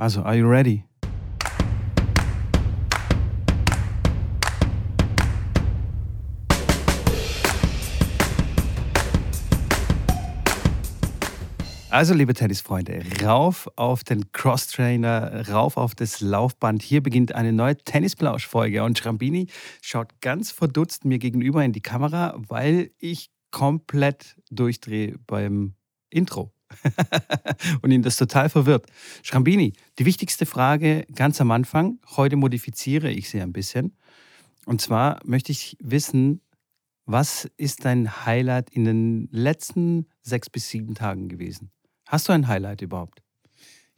Also, are you ready? Also, liebe Tennisfreunde, rauf auf den Crosstrainer, rauf auf das Laufband. Hier beginnt eine neue Tennisplausch-Folge. Und Schrambini schaut ganz verdutzt mir gegenüber in die Kamera, weil ich komplett durchdrehe beim Intro. und ihn das total verwirrt. Schrambini, die wichtigste Frage ganz am Anfang, heute modifiziere ich sie ein bisschen. Und zwar möchte ich wissen, was ist dein Highlight in den letzten sechs bis sieben Tagen gewesen? Hast du ein Highlight überhaupt?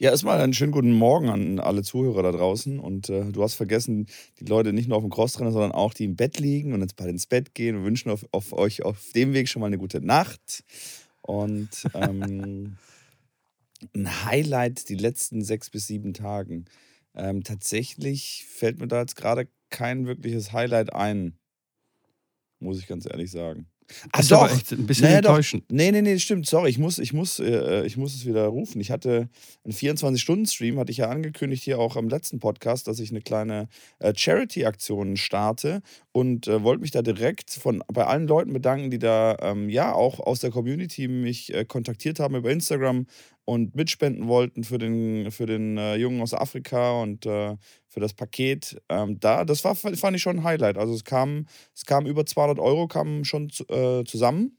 Ja, erstmal einen schönen guten Morgen an alle Zuhörer da draußen. Und äh, du hast vergessen, die Leute nicht nur auf dem Crosstrainer, sondern auch die im Bett liegen und jetzt bald ins Bett gehen. Wir wünschen auf, auf euch auf dem Weg schon mal eine gute Nacht. Und ähm, ein Highlight die letzten sechs bis sieben Tagen. Ähm, tatsächlich fällt mir da jetzt gerade kein wirkliches Highlight ein, muss ich ganz ehrlich sagen. Das ist doch. aber echt ein bisschen naja, enttäuschend. Doch. Nee, nee, nee, stimmt. Sorry, ich muss, ich muss, äh, ich muss es wieder rufen. Ich hatte einen 24-Stunden-Stream, hatte ich ja angekündigt hier auch am letzten Podcast, dass ich eine kleine äh, Charity-Aktion starte und äh, wollte mich da direkt von bei allen Leuten bedanken, die da ähm, ja auch aus der Community mich äh, kontaktiert haben über Instagram und mitspenden wollten für den, für den äh, Jungen aus Afrika und äh, für das Paket. Ähm, da, das war, fand ich schon ein Highlight. Also es kam, es kam über 200 Euro kamen schon äh, zusammen.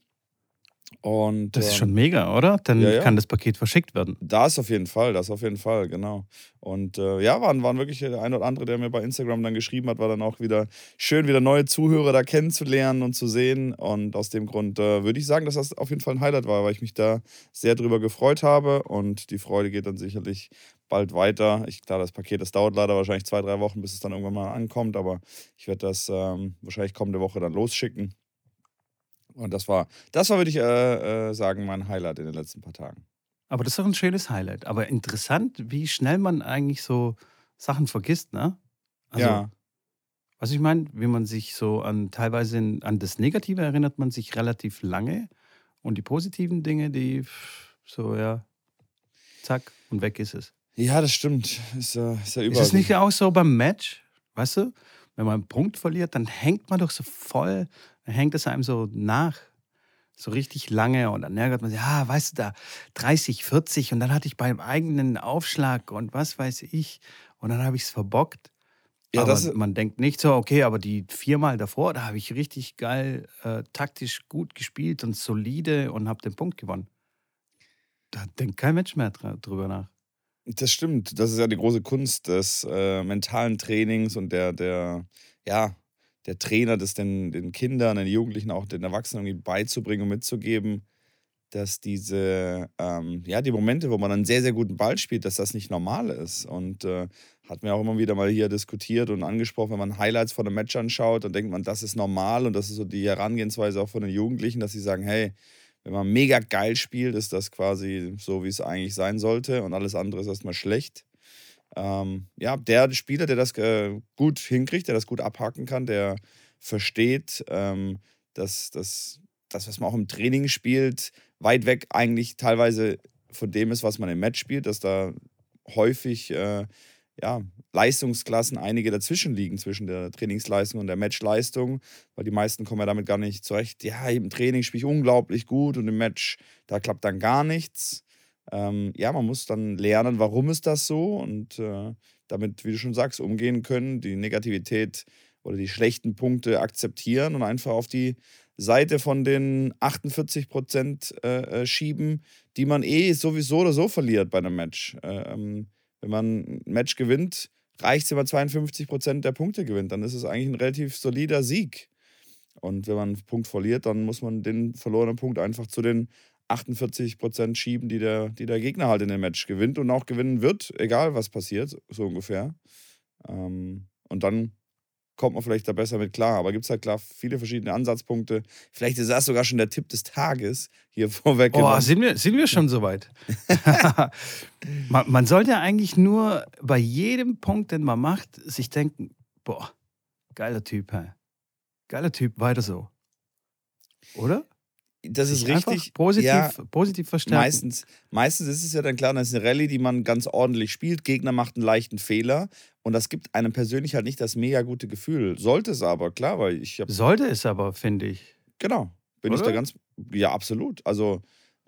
Und, das ist ähm, schon mega, oder? Dann ja, ja. kann das Paket verschickt werden. Das auf jeden Fall, das auf jeden Fall, genau. Und äh, ja, waren, waren wirklich der ein oder andere, der mir bei Instagram dann geschrieben hat, war dann auch wieder schön, wieder neue Zuhörer da kennenzulernen und zu sehen. Und aus dem Grund äh, würde ich sagen, dass das auf jeden Fall ein Highlight war, weil ich mich da sehr drüber gefreut habe. Und die Freude geht dann sicherlich bald weiter. Ich, klar, das Paket, das dauert leider wahrscheinlich zwei, drei Wochen, bis es dann irgendwann mal ankommt, aber ich werde das ähm, wahrscheinlich kommende Woche dann losschicken. Und das war, das war, würde ich äh, äh, sagen, mein Highlight in den letzten paar Tagen. Aber das ist doch ein schönes Highlight. Aber interessant, wie schnell man eigentlich so Sachen vergisst, ne? Also, ja. Was ich meine, wie man sich so an teilweise in, an das Negative erinnert man sich relativ lange und die positiven Dinge, die so, ja, zack, und weg ist es. Ja, das stimmt. Ist, äh, ist ja überall. Ist es nicht auch so beim Match? Weißt du, wenn man einen Punkt verliert, dann hängt man doch so voll dann hängt es einem so nach, so richtig lange und dann ärgert man sich, ja, weißt du, da 30, 40 und dann hatte ich beim eigenen Aufschlag und was weiß ich und dann habe ich es verbockt. Ja, aber das, man denkt nicht so, okay, aber die viermal davor, da habe ich richtig geil äh, taktisch gut gespielt und solide und habe den Punkt gewonnen. Da denkt kein Mensch mehr drüber nach. Das stimmt. Das ist ja die große Kunst des äh, mentalen Trainings und der, der, ja, der Trainer das den, den Kindern, den Jugendlichen, auch den Erwachsenen irgendwie beizubringen und mitzugeben, dass diese, ähm, ja, die Momente, wo man einen sehr, sehr guten Ball spielt, dass das nicht normal ist. Und äh, hat mir auch immer wieder mal hier diskutiert und angesprochen, wenn man Highlights von einem Match anschaut, dann denkt man, das ist normal und das ist so die Herangehensweise auch von den Jugendlichen, dass sie sagen, hey, wenn man mega geil spielt, ist das quasi so, wie es eigentlich sein sollte und alles andere ist erstmal schlecht. Ähm, ja, der Spieler, der das äh, gut hinkriegt, der das gut abhaken kann, der versteht, ähm, dass, dass das, was man auch im Training spielt, weit weg eigentlich teilweise von dem ist, was man im Match spielt, dass da häufig äh, ja, Leistungsklassen einige dazwischen liegen, zwischen der Trainingsleistung und der Matchleistung, weil die meisten kommen ja damit gar nicht zurecht. Ja, im Training spiele ich unglaublich gut und im Match, da klappt dann gar nichts ähm, ja, man muss dann lernen, warum ist das so und äh, damit, wie du schon sagst, umgehen können, die Negativität oder die schlechten Punkte akzeptieren und einfach auf die Seite von den 48 Prozent äh, äh, schieben, die man eh sowieso oder so verliert bei einem Match. Äh, ähm, wenn man ein Match gewinnt, reicht es, wenn man 52 Prozent der Punkte gewinnt. Dann ist es eigentlich ein relativ solider Sieg. Und wenn man einen Punkt verliert, dann muss man den verlorenen Punkt einfach zu den 48 Prozent schieben, die der, die der Gegner halt in dem Match gewinnt und auch gewinnen wird, egal was passiert, so ungefähr. Ähm, und dann kommt man vielleicht da besser mit klar. Aber gibt es halt klar viele verschiedene Ansatzpunkte. Vielleicht ist das sogar schon der Tipp des Tages hier vorweg. Oh, sind wir, sind wir schon soweit? man, man sollte eigentlich nur bei jedem Punkt, den man macht, sich denken: Boah, geiler Typ, hey. geiler Typ, weiter so. Oder? das ist richtig. Positiv, ja, positiv verstärken. Meistens, meistens ist es ja dann klar, das ist eine Rallye, die man ganz ordentlich spielt. Gegner macht einen leichten Fehler und das gibt einem persönlich halt nicht das mega gute Gefühl. Sollte es aber, klar, weil ich habe. Sollte es aber, finde ich. Genau. Bin Oder? ich da ganz. Ja, absolut. Also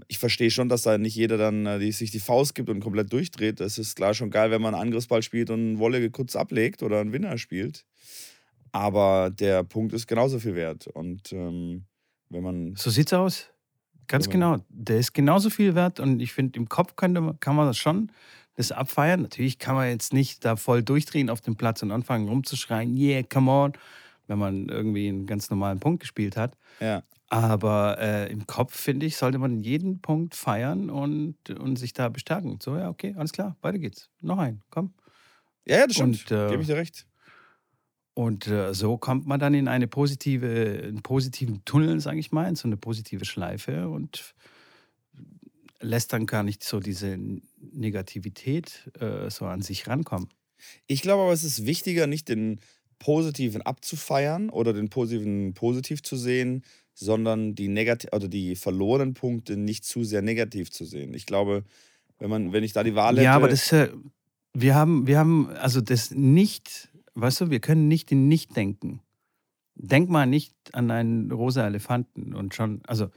ich verstehe schon, dass da nicht jeder dann äh, die, sich die Faust gibt und komplett durchdreht. Es ist klar schon geil, wenn man einen Angriffsball spielt und eine Wolle kurz ablegt oder einen Winner spielt. Aber der Punkt ist genauso viel wert. Und ähm, wenn man so sieht's aus. Ganz genau. Der ist genauso viel wert und ich finde, im Kopf könnte, kann man das schon das abfeiern. Natürlich kann man jetzt nicht da voll durchdrehen auf dem Platz und anfangen rumzuschreien, yeah, come on, wenn man irgendwie einen ganz normalen Punkt gespielt hat. Ja. Aber äh, im Kopf, finde ich, sollte man jeden Punkt feiern und, und sich da bestärken. So, ja, okay, alles klar, weiter geht's. Noch ein, komm. Ja, ja das stimmt. Äh, Gebe ich dir recht. Und äh, so kommt man dann in eine positive, einen positiven Tunnel, sage ich mal, in so eine positive Schleife und lässt dann gar nicht so diese Negativität äh, so an sich rankommen. Ich glaube aber, es ist wichtiger, nicht den Positiven abzufeiern oder den Positiven positiv zu sehen, sondern die, negativ, also die verlorenen Punkte nicht zu sehr negativ zu sehen. Ich glaube, wenn, man, wenn ich da die Wahl hätte. Ja, aber das, äh, wir, haben, wir haben also das nicht weißt du, wir können nicht in nicht denken. Denk mal nicht an einen rosa Elefanten und schon, also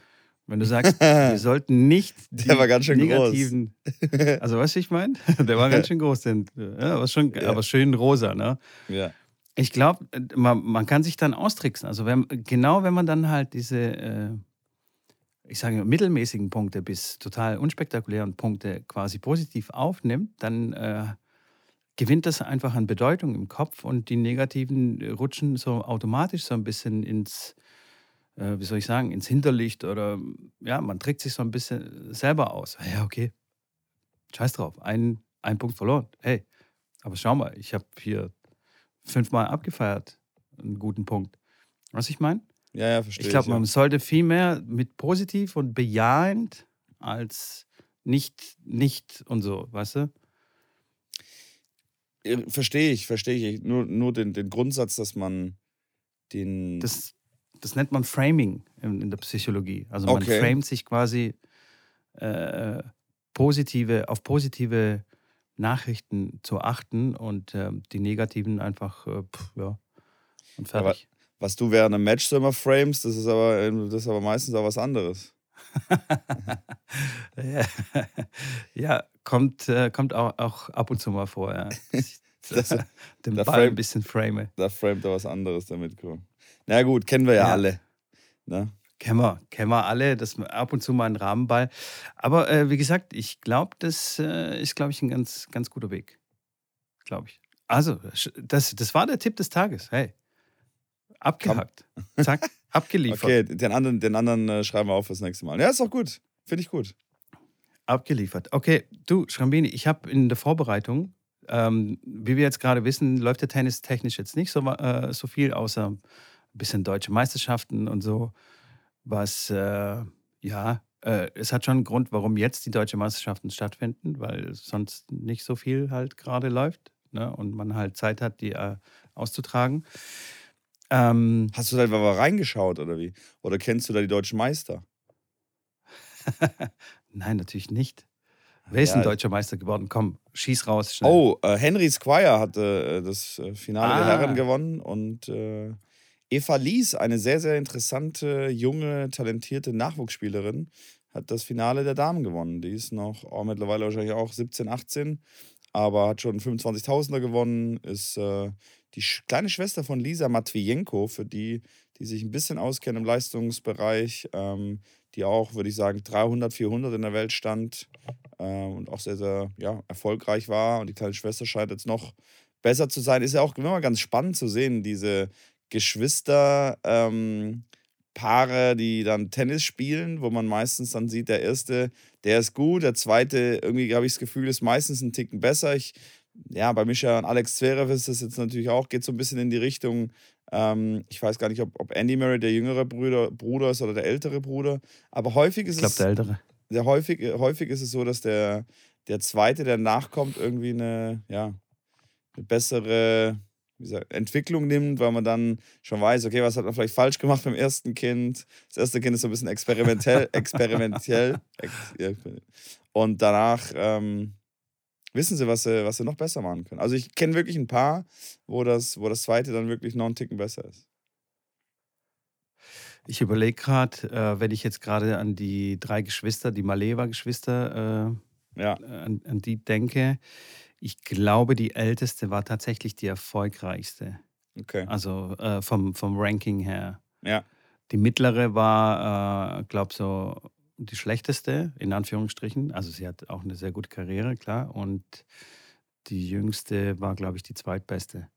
wenn du sagst, wir sollten nicht die der war ganz schön negativen, groß. also weißt du, ich meine, der war ganz schön groß, denn, äh, ja, aber, schon, ja. aber schön rosa, ne? Ja. Ich glaube, man, man, kann sich dann austricksen. Also wenn, genau, wenn man dann halt diese, äh, ich sage mittelmäßigen Punkte bis total unspektakulären Punkte quasi positiv aufnimmt, dann äh, gewinnt das einfach an Bedeutung im Kopf und die negativen äh, rutschen so automatisch so ein bisschen ins, äh, wie soll ich sagen, ins Hinterlicht oder ja, man trägt sich so ein bisschen selber aus. Ja, okay, scheiß drauf, ein, ein Punkt verloren. Hey, aber schau mal, ich habe hier fünfmal abgefeiert, einen guten Punkt. Was ich meine? Ja, ja, verstehe. Ich glaube, man ja. sollte viel mehr mit positiv und bejahend als nicht, nicht und so, weißt du? Äh, verstehe ich, verstehe ich. Nur, nur den, den Grundsatz, dass man den. Das, das nennt man Framing in, in der Psychologie. Also man okay. framet sich quasi äh, positive, auf positive Nachrichten zu achten und äh, die negativen einfach, äh, pff, ja, und fertig. Aber was du während einem Match so immer frames, das ist aber, äh, das ist aber meistens auch was anderes. ja, kommt, äh, kommt auch, auch, ab und zu mal vor, ja. das, äh, den Ball frame, ein bisschen frame. Da framet er was anderes damit, Na gut, kennen wir ja, ja. alle. Ne? Kennen wir, kennen wir alle, das ab und zu mal ein Rahmenball. Aber äh, wie gesagt, ich glaube, das äh, ist, glaube ich, ein ganz, ganz guter Weg. Glaube ich. Also, das, das war der Tipp des Tages. Hey, abgehackt. Zack. Abgeliefert. Okay, den anderen, den anderen äh, schreiben wir auf fürs nächste Mal. Ja, ist doch gut. Finde ich gut. Abgeliefert. Okay, du, Schrambini, ich habe in der Vorbereitung, ähm, wie wir jetzt gerade wissen, läuft der Tennis technisch jetzt nicht so, äh, so viel, außer ein bisschen deutsche Meisterschaften und so. Was, äh, ja, äh, es hat schon einen Grund, warum jetzt die deutschen Meisterschaften stattfinden, weil sonst nicht so viel halt gerade läuft ne? und man halt Zeit hat, die äh, auszutragen. Ähm, Hast du da mal reingeschaut oder wie? Oder kennst du da die deutschen Meister? Nein, natürlich nicht. Wer ist ja, ein deutscher Meister geworden? Komm, schieß raus. Schnell. Oh, äh, Henry Squire hat äh, das äh, Finale ah. der Herren gewonnen und äh, Eva Lies, eine sehr, sehr interessante, junge, talentierte Nachwuchsspielerin, hat das Finale der Damen gewonnen. Die ist noch oh, mittlerweile wahrscheinlich auch 17, 18, aber hat schon 25.000er gewonnen, ist äh, die kleine Schwester von Lisa Matvienko, für die, die sich ein bisschen auskennen im Leistungsbereich, ähm, die auch, würde ich sagen, 300, 400 in der Welt stand äh, und auch sehr, sehr ja, erfolgreich war. Und die kleine Schwester scheint jetzt noch besser zu sein. Ist ja auch immer ganz spannend zu sehen, diese Geschwister. Ähm, Paare, die dann Tennis spielen, wo man meistens dann sieht, der erste, der ist gut, der zweite, irgendwie habe ich das Gefühl, ist meistens ein Ticken besser. Ich ja, bei Mischa und Alex Zverev ist das jetzt natürlich auch, geht so ein bisschen in die Richtung, ähm, ich weiß gar nicht, ob, ob Andy Murray der jüngere Bruder, Bruder ist oder der ältere Bruder, aber häufig ist ich glaub, es... Ich glaube, der ältere. Der häufig, äh, häufig ist es so, dass der, der zweite, der nachkommt, irgendwie eine, ja, eine bessere gesagt, Entwicklung nimmt, weil man dann schon weiß, okay, was hat man vielleicht falsch gemacht beim ersten Kind. Das erste Kind ist so ein bisschen experimentell, experimentell. Und danach ähm, wissen sie, was sie, was sie noch besser machen können. Also ich kenne wirklich ein paar, wo das, wo das zweite dann wirklich noch einen Ticken besser ist. Ich überlege gerade, äh, wenn ich jetzt gerade an die drei Geschwister, die Maleva-Geschwister, äh, ja. an, an die denke, ich glaube, die älteste war tatsächlich die erfolgreichste. Okay. Also äh, vom, vom Ranking her. Ja. Die mittlere war, äh, glaube so die schlechteste, in Anführungsstrichen. Also sie hat auch eine sehr gute Karriere, klar. Und die jüngste war, glaube ich, die zweitbeste.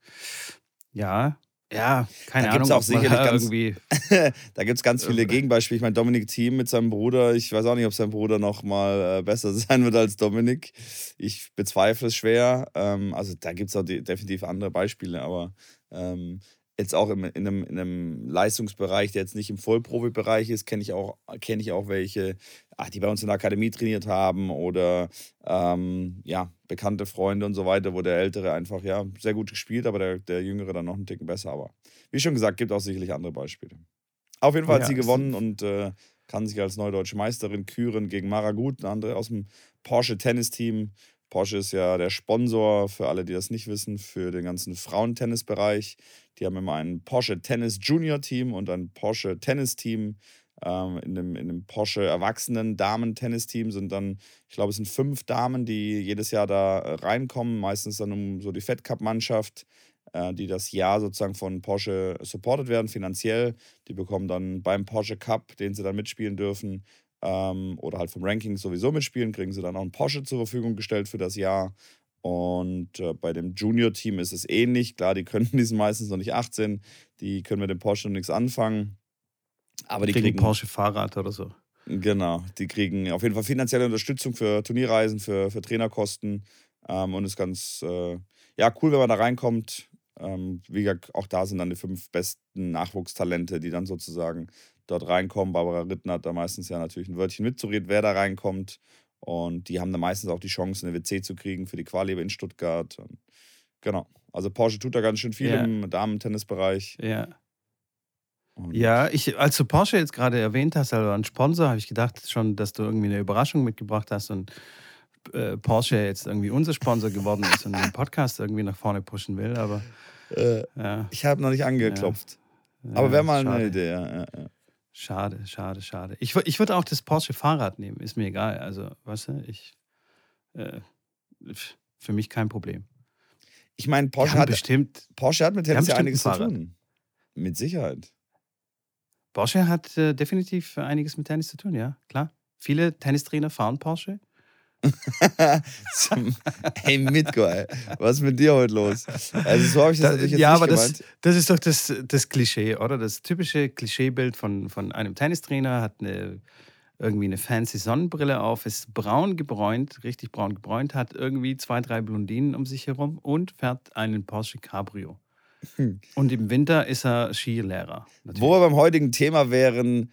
Ja, ja, keine da Ahnung. Auch sicherlich ganz, irgendwie da gibt es ganz viele Gegenbeispiele. Ich meine, Dominik Thiem mit seinem Bruder, ich weiß auch nicht, ob sein Bruder noch mal äh, besser sein wird als Dominik. Ich bezweifle es schwer. Ähm, also da gibt es auch definitiv andere Beispiele, aber ähm, jetzt auch in, einem, in einem Leistungsbereich, der jetzt nicht im Vollprofi-Bereich ist, kenne ich, auch, kenn ich auch welche, ach, die bei uns in der Akademie trainiert haben oder ähm, ja, bekannte Freunde und so weiter, wo der Ältere einfach ja sehr gut gespielt, aber der, der Jüngere dann noch einen Ticken besser. Aber wie schon gesagt, gibt auch sicherlich andere Beispiele. Auf jeden Fall hat ja, sie gewonnen und äh, kann sich als neudeutsche Meisterin küren gegen Mara Gut, eine andere aus dem Porsche Tennis-Team. Porsche ist ja der Sponsor, für alle, die das nicht wissen, für den ganzen Frauentennisbereich. Die haben immer ein Porsche Tennis Junior Team und ein Porsche Tennis Team. Ähm, in, dem, in dem Porsche Erwachsenen Damen-Tennis-Team sind dann, ich glaube, es sind fünf Damen, die jedes Jahr da äh, reinkommen, meistens dann um so die Fed Cup-Mannschaft, äh, die das Jahr sozusagen von Porsche supported werden, finanziell. Die bekommen dann beim Porsche Cup, den sie dann mitspielen dürfen, ähm, oder halt vom Ranking sowieso mitspielen, kriegen sie dann auch einen Porsche zur Verfügung gestellt für das Jahr. Und äh, bei dem Junior-Team ist es ähnlich. Klar, die können die sind meistens noch nicht 18, die können mit dem Porsche noch nichts anfangen. Aber die kriegen, kriegen Porsche Fahrrad oder so. Genau, die kriegen auf jeden Fall finanzielle Unterstützung für Turnierreisen, für, für Trainerkosten. Ähm, und ist ganz äh, ja, cool, wenn man da reinkommt. Ähm, wie gesagt, auch da sind dann die fünf besten Nachwuchstalente, die dann sozusagen dort reinkommen. Barbara Ritten hat da meistens ja natürlich ein Wörtchen mitzureden, wer da reinkommt. Und die haben dann meistens auch die Chance, eine WC zu kriegen für die Quali in Stuttgart. Und genau. Also Porsche tut da ganz schön viel ja. im Damen-Tennisbereich. Ja. Und ja, ich, als du Porsche jetzt gerade erwähnt hast, also ein Sponsor, habe ich gedacht schon, dass du irgendwie eine Überraschung mitgebracht hast und äh, Porsche jetzt irgendwie unser Sponsor geworden ist und den Podcast irgendwie nach vorne pushen will, aber. Äh, ja. Ich habe noch nicht angeklopft. Ja. Aber wäre mal eine Idee, ja, ja. Schade, schade, schade. Ich, ich würde auch das Porsche Fahrrad nehmen, ist mir egal. Also, weißt du, ich. Äh, für mich kein Problem. Ich meine, Porsche hat bestimmt. Porsche hat mit Tennis ja einiges zu tun. Mit Sicherheit. Porsche hat äh, definitiv einiges mit Tennis zu tun, ja, klar. Viele Tennistrainer fahren Porsche. hey, Mitko, ey. was ist mit dir heute los? Also, so habe ich das, das natürlich jetzt Ja, nicht aber gemeint. das, das ist doch das, das Klischee, oder? Das typische Klischeebild von, von einem Tennistrainer hat eine, irgendwie eine fancy Sonnenbrille auf, ist braun gebräunt, richtig braun gebräunt, hat irgendwie zwei, drei Blondinen um sich herum und fährt einen Porsche Cabrio. Hm. Und im Winter ist er Skilehrer. Natürlich. Wo wir beim heutigen Thema wären,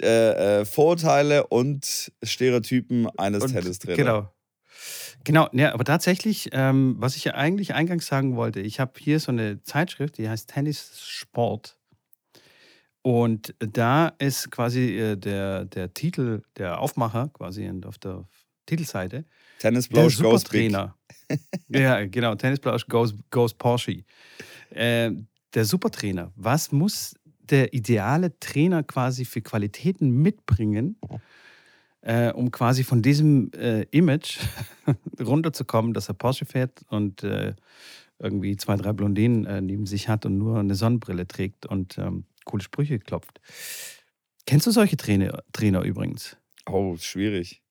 äh, äh, Vorurteile und Stereotypen eines Tennistrainers. Genau. Genau, ja, aber tatsächlich, ähm, was ich ja eigentlich eingangs sagen wollte, ich habe hier so eine Zeitschrift, die heißt Tennis Sport. Und da ist quasi äh, der, der Titel, der Aufmacher quasi auf der Titelseite. Tennisblausch Goes Trainer. ja, genau, Tennisblausch goes, goes Porsche. Äh, der Supertrainer. Was muss der ideale Trainer quasi für Qualitäten mitbringen, äh, um quasi von diesem äh, Image runterzukommen, dass er Porsche fährt und äh, irgendwie zwei, drei Blondinen äh, neben sich hat und nur eine Sonnenbrille trägt und ähm, coole Sprüche klopft. Kennst du solche Trainer, Trainer übrigens? Oh, schwierig.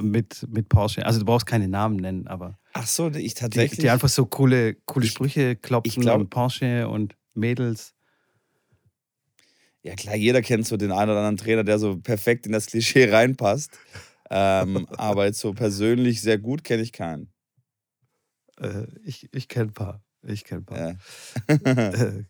Mit, mit Porsche. Also du brauchst keine Namen nennen, aber. Ach so, ich tatsächlich. Die, die einfach so coole, coole Sprüche klopfen glaub, und Porsche und Mädels. Ja, klar, jeder kennt so den einen oder anderen Trainer, der so perfekt in das Klischee reinpasst. Ähm, aber jetzt so persönlich sehr gut kenne ich keinen. Äh, ich ich kenne ein paar. Ich kenne ein paar. Ja, äh,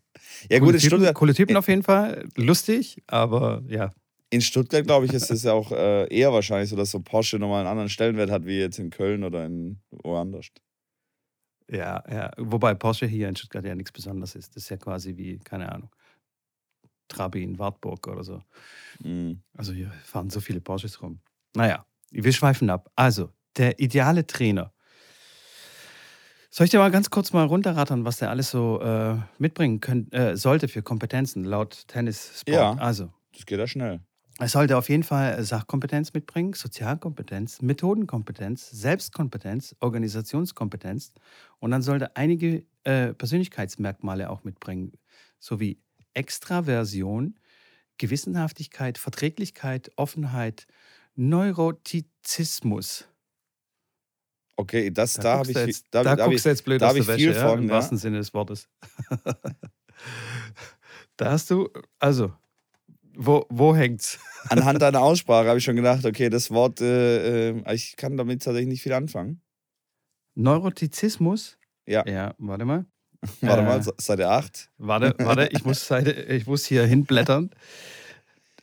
ja gut, in Stuttgart. Coole Typen auf jeden Fall. Lustig, aber ja. In Stuttgart, glaube ich, ist es ja auch äh, eher wahrscheinlich so, dass so Porsche nochmal einen anderen Stellenwert hat, wie jetzt in Köln oder in woanders. Ja, ja. Wobei Porsche hier in Stuttgart ja nichts Besonderes ist. Das ist ja quasi wie, keine Ahnung, Trabi in Wartburg oder so. Mhm. Also hier fahren so viele Porsches rum. Naja, wir schweifen ab. Also, der ideale Trainer. Soll ich dir mal ganz kurz mal runterrattern, was der alles so äh, mitbringen können, äh, sollte für Kompetenzen laut Tennis-Sport? Ja. Also, Das geht ja schnell. er sollte auf jeden Fall Sachkompetenz mitbringen, Sozialkompetenz, Methodenkompetenz, Selbstkompetenz, Organisationskompetenz und dann sollte er einige äh, Persönlichkeitsmerkmale auch mitbringen, sowie Extraversion, Gewissenhaftigkeit, Verträglichkeit, Offenheit, Neurotizismus. Okay, das da, habe guckst du ich, jetzt, da, da, da guckst ich, du jetzt blöd da aus der viel Wäsche, ja, von, im ja. wahrsten Sinne des Wortes. da hast du, also, wo, wo hängt's? anhand deiner Aussprache habe ich schon gedacht, okay, das Wort, äh, äh, ich kann damit tatsächlich nicht viel anfangen. Neurotizismus? Ja. Ja, warte mal. Warte Äh, mal, Seite 8. Warte, warte, ich muss, Seite, ich muss hier hinblättern.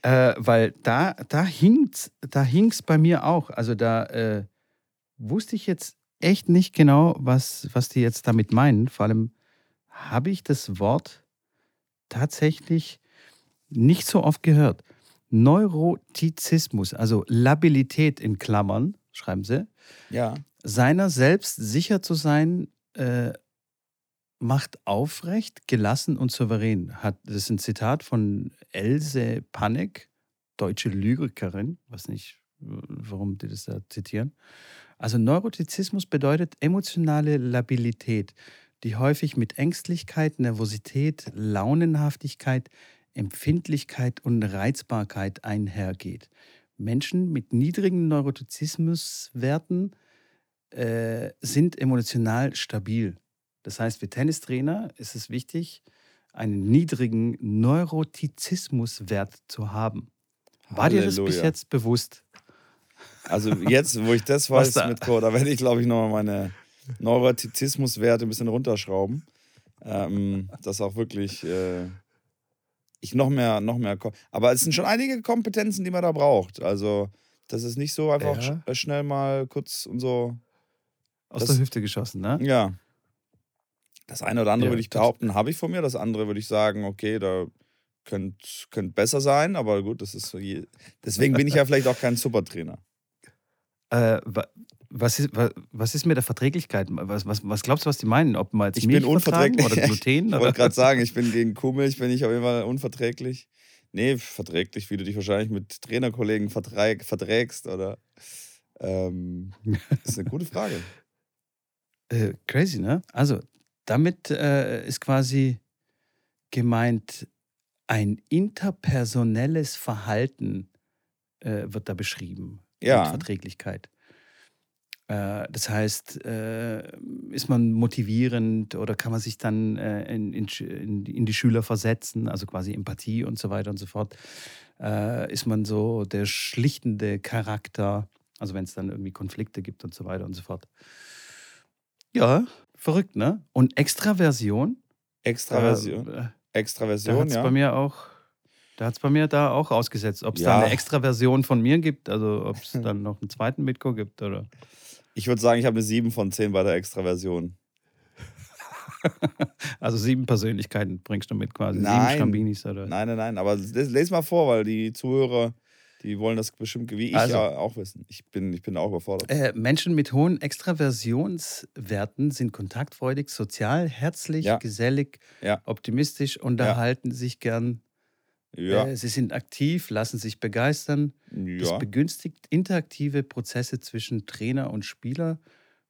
Äh, weil da, da hing's, da hing's bei mir auch. Also da äh, wusste ich jetzt echt nicht genau, was, was die jetzt damit meinen. Vor allem habe ich das Wort tatsächlich nicht so oft gehört. Neurotizismus, also Labilität in Klammern, schreiben sie, Ja. seiner selbst sicher zu sein, äh, macht aufrecht, gelassen und souverän. Hat, das ist ein Zitat von Else Panek, deutsche Lyrikerin. Weiß nicht, warum die das da zitieren. Also Neurotizismus bedeutet emotionale Labilität, die häufig mit Ängstlichkeit, Nervosität, Launenhaftigkeit, Empfindlichkeit und Reizbarkeit einhergeht. Menschen mit niedrigen Neurotizismuswerten äh, sind emotional stabil. Das heißt, für Tennistrainer ist es wichtig, einen niedrigen Neurotizismuswert zu haben. War dir das bis Halleluja. jetzt bewusst? Also jetzt, wo ich das weiß da- mit Code, da werde ich, glaube ich, nochmal meine Neurotizismuswerte ein bisschen runterschrauben. Ähm, dass auch wirklich äh, ich noch mehr, noch mehr. Aber es sind schon einige Kompetenzen, die man da braucht. Also, das ist nicht so einfach Ja. sch schnell mal kurz und so. Aus Das- der Hüfte geschossen, ne? Ja. Das eine oder andere Ja, würde ich behaupten, habe ich von mir. Das andere würde ich sagen, okay, da könnte könnt besser sein, aber gut, das ist so. Je Deswegen bin ich ja vielleicht auch kein Supertrainer. Äh, wa- was, ist, wa- was ist mit der Verträglichkeit? Was, was, was glaubst du, was die meinen? Ob man jetzt Ich Milch bin unverträglich. oder Gluten? Ich wollte gerade sagen, ich bin gegen Kuhmilch, bin ich auf jeden Fall unverträglich. Nee, verträglich, wie du dich wahrscheinlich mit Trainerkollegen verträg, verträgst, oder? Ähm, das ist eine gute Frage. Äh, crazy, ne? Also, damit äh, ist quasi gemeint, ein interpersonelles Verhalten äh, wird da beschrieben. Mit Ja, Verträglichkeit. Äh, das heißt, äh, ist man motivierend oder kann man sich dann äh, in, in, in, die- Schüler versetzen, also quasi Empathie und so weiter und so fort. Ist man so der schlichtende Charakter, also wenn es dann irgendwie Konflikte gibt und so weiter und so fort. Ja, verrückt, ne? Und Extraversion? Extraversion. Äh, da Extraversion, hat es ja. bei mir auch, da hat es bei mir da auch ausgesetzt. Ob es Ja. da eine Extraversion von mir gibt, also ob es dann noch einen zweiten Mitko gibt oder. Ich würde sagen, ich habe eine 7 von 10 bei der Extraversion. Also sieben Persönlichkeiten bringst du mit quasi. Nein. Sieben Schambinis oder. Nein, nein, nein, aber les, les mal vor, weil die Zuhörer, die wollen das bestimmt, wie ich Also. ja auch wissen. Ich bin, ich bin auch überfordert. Äh, Menschen mit hohen Extraversionswerten sind kontaktfreudig, sozial, herzlich, Ja. gesellig, Ja. optimistisch, unterhalten sich gern. Ja, Äh, sie sind aktiv, lassen sich begeistern. Das ja. begünstigt interaktive Prozesse zwischen Trainer und Spieler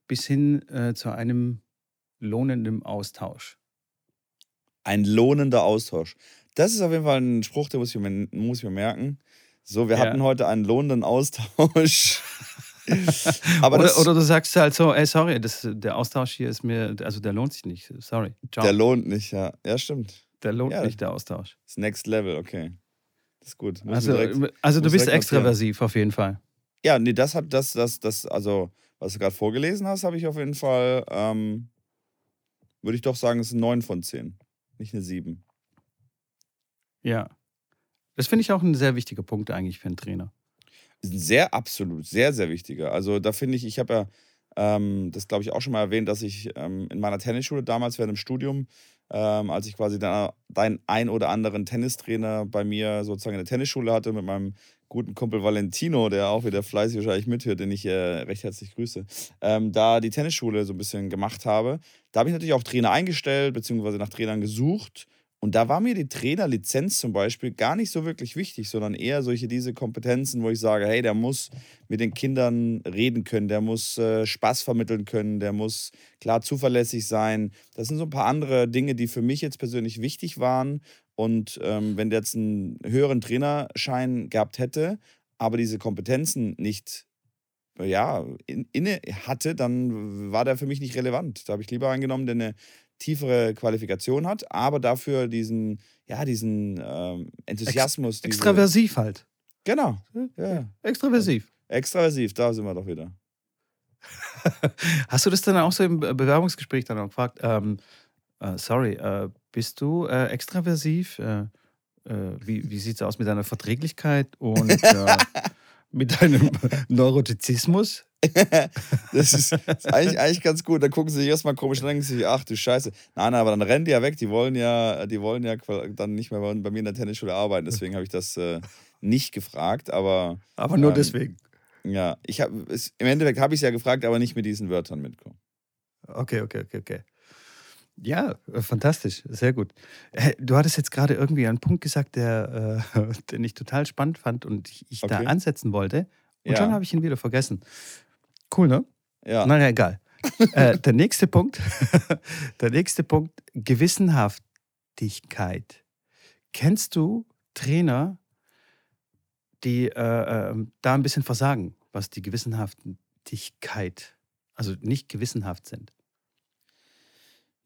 bis hin äh, zu einem lohnenden Austausch. Ein lohnender Austausch. Das ist auf jeden Fall ein Spruch, den muss ich mir, muss ich mir merken. So, wir Ja. hatten heute einen lohnenden Austausch. Aber oder, oder du sagst halt so, ey, sorry, das, der Austausch hier ist mir, also der lohnt sich nicht. Sorry. Ciao. der Der, lohnt nicht, ja. Ja, stimmt. lohnt Ja. nicht, der Austausch. Das Next Level, okay. Das ist gut. Muss Also, direkt, also du bist extraversiv auf jeden Fall. Ja, nee, das hat das, das, das, also, was du gerade vorgelesen hast, habe ich auf jeden Fall, ähm, würde ich doch sagen, es ist ein 9 von 10. Nicht eine 7. Ja. Das finde ich auch ein sehr wichtiger Punkt eigentlich für einen Trainer. Sehr absolut, sehr, sehr wichtiger. Also da finde ich, ich habe ja Ähm, das glaube ich auch schon mal erwähnt, dass ich ähm, in meiner Tennisschule damals während dem Studium, ähm, als ich quasi deinen ein oder anderen Tennistrainer bei mir sozusagen in der Tennisschule hatte mit meinem guten Kumpel Valentino, der auch wieder fleißig wahrscheinlich mithört, den ich äh, recht herzlich grüße, ähm, da die Tennisschule so ein bisschen gemacht habe. Da habe ich natürlich auch Trainer eingestellt, beziehungsweise nach Trainern gesucht und da war mir die Trainerlizenz zum Beispiel gar nicht so wirklich wichtig, sondern eher solche diese Kompetenzen, wo ich sage, hey, der muss mit den Kindern reden können, der muss äh, Spaß vermitteln können, der muss klar zuverlässig sein. Das sind so ein paar andere Dinge, die für mich jetzt persönlich wichtig waren. Und ähm, wenn der jetzt einen höheren Trainerschein gehabt hätte, aber diese Kompetenzen nicht ja, in, inne hatte, dann war der für mich nicht relevant. Da habe ich lieber angenommen, der eine tiefere Qualifikation hat, aber dafür diesen, ja, diesen ähm, Enthusiasmus. Ex diese, extraversiv halt. Genau. Ja. Extraversiv. Extraversiv, da sind wir doch wieder. Hast du das dann auch so im Bewerbungsgespräch dann auch gefragt? Ähm, äh, sorry, äh, bist du äh, extraversiv? Äh, äh, wie wie sieht es aus mit deiner Verträglichkeit und äh, mit deinem Neurotizismus? das ist, ist eigentlich, eigentlich, ganz gut. Dann gucken sie sich erstmal komisch und denken sich, ach du Scheiße. Nein, aber dann rennen die ja weg. Die wollen ja, die wollen ja dann nicht mehr bei, mir in der Tennisschule arbeiten. Deswegen habe ich das äh, nicht gefragt. Aber, aber nur ähm, deswegen. Ja, ich hab, es, im Endeffekt habe ich es ja gefragt, aber nicht mit diesen Wörtern mitkommen. Okay, okay, okay, okay. Ja, äh, fantastisch, sehr gut. Du hattest jetzt gerade irgendwie einen Punkt gesagt, der, äh, den ich total spannend fand und ich, ich okay. da ansetzen wollte. Und ja. schon habe ich ihn wieder vergessen. Cool, ne? Ja. Naja, egal. äh, der nächste Punkt, der nächste Punkt, Gewissenhaftigkeit. Kennst du Trainer, die äh, äh, da ein bisschen versagen, was die Gewissenhaftigkeit, also nicht gewissenhaft sind?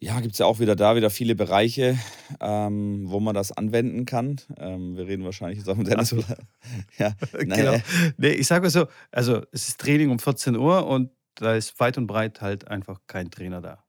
Ja, gibt es ja auch wieder da wieder viele Bereiche, ähm, wo man das anwenden kann. Ähm, wir reden wahrscheinlich jetzt auch mit Dennis. Also, ja, genau. Nee, ich sage mal so, also es ist Training um 14 Uhr und da ist weit und breit halt einfach kein Trainer da.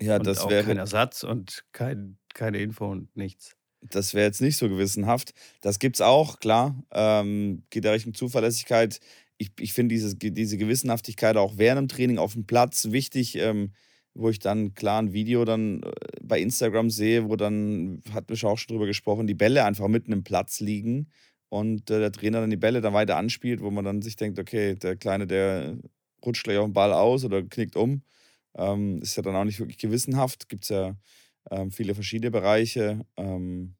Ja, und das wäre kein Ersatz und kein, keine Info und nichts. Das wäre jetzt nicht so gewissenhaft. Das gibt es auch, klar. Ähm, geht ja Richtung Zuverlässigkeit. Ich, ich finde diese Gewissenhaftigkeit auch während dem Training auf dem Platz wichtig. Ähm, wo ich dann klar ein Video dann äh, bei Instagram sehe, wo dann, hat mich auch schon drüber gesprochen, die Bälle einfach mitten im Platz liegen und äh, der Trainer dann die Bälle dann weiter anspielt, wo man dann sich denkt, okay, der Kleine, der rutscht gleich auf den Ball aus oder knickt um. Ähm, ist ja dann auch nicht wirklich gewissenhaft. Gibt es ja ähm, viele verschiedene Bereiche. Ähm,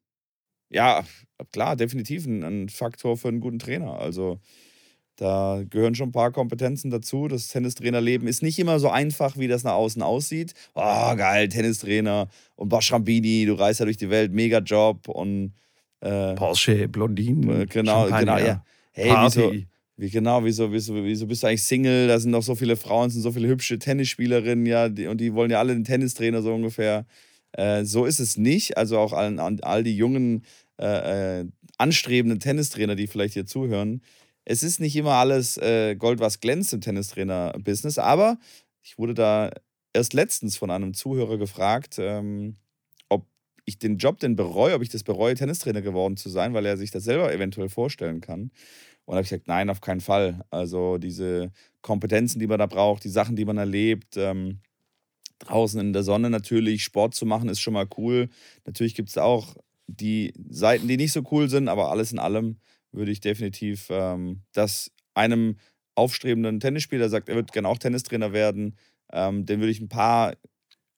ja, klar, definitiv ein, ein Faktor für einen guten Trainer. Also da gehören schon ein paar Kompetenzen dazu. Das Tennistrainerleben ist nicht immer so einfach, wie das nach außen aussieht. Oh, geil, Tennistrainer und Baschrambini, du reist ja durch die Welt, mega Job und äh, Porsche, Blondinen. Äh, genau, genau, ja. Hey, Party. wieso, wie, genau, wieso, wieso, wieso bist du eigentlich Single? Da sind noch so viele Frauen, sind so viele hübsche Tennisspielerinnen, ja, die, und die wollen ja alle einen Tennistrainer so ungefähr. Äh, so ist es nicht. Also auch all, all die jungen, äh, äh, anstrebenden Tennistrainer, die vielleicht hier zuhören, es ist nicht immer alles äh, Gold, was glänzt im Tennistrainer-Business, aber ich wurde da erst letztens von einem Zuhörer gefragt, ähm, ob ich den Job denn bereue, ob ich das bereue, Tennistrainer geworden zu sein, weil er sich das selber eventuell vorstellen kann. Und habe ich gesagt, nein, auf keinen Fall. Also diese Kompetenzen, die man da braucht, die Sachen, die man erlebt, ähm, draußen in der Sonne natürlich, Sport zu machen, ist schon mal cool. Natürlich gibt es auch die Seiten, die nicht so cool sind, aber alles in allem würde ich definitiv ähm, das einem aufstrebenden Tennisspieler, sagt, er wird gerne auch Tennistrainer werden, ähm, den würde ich ein paar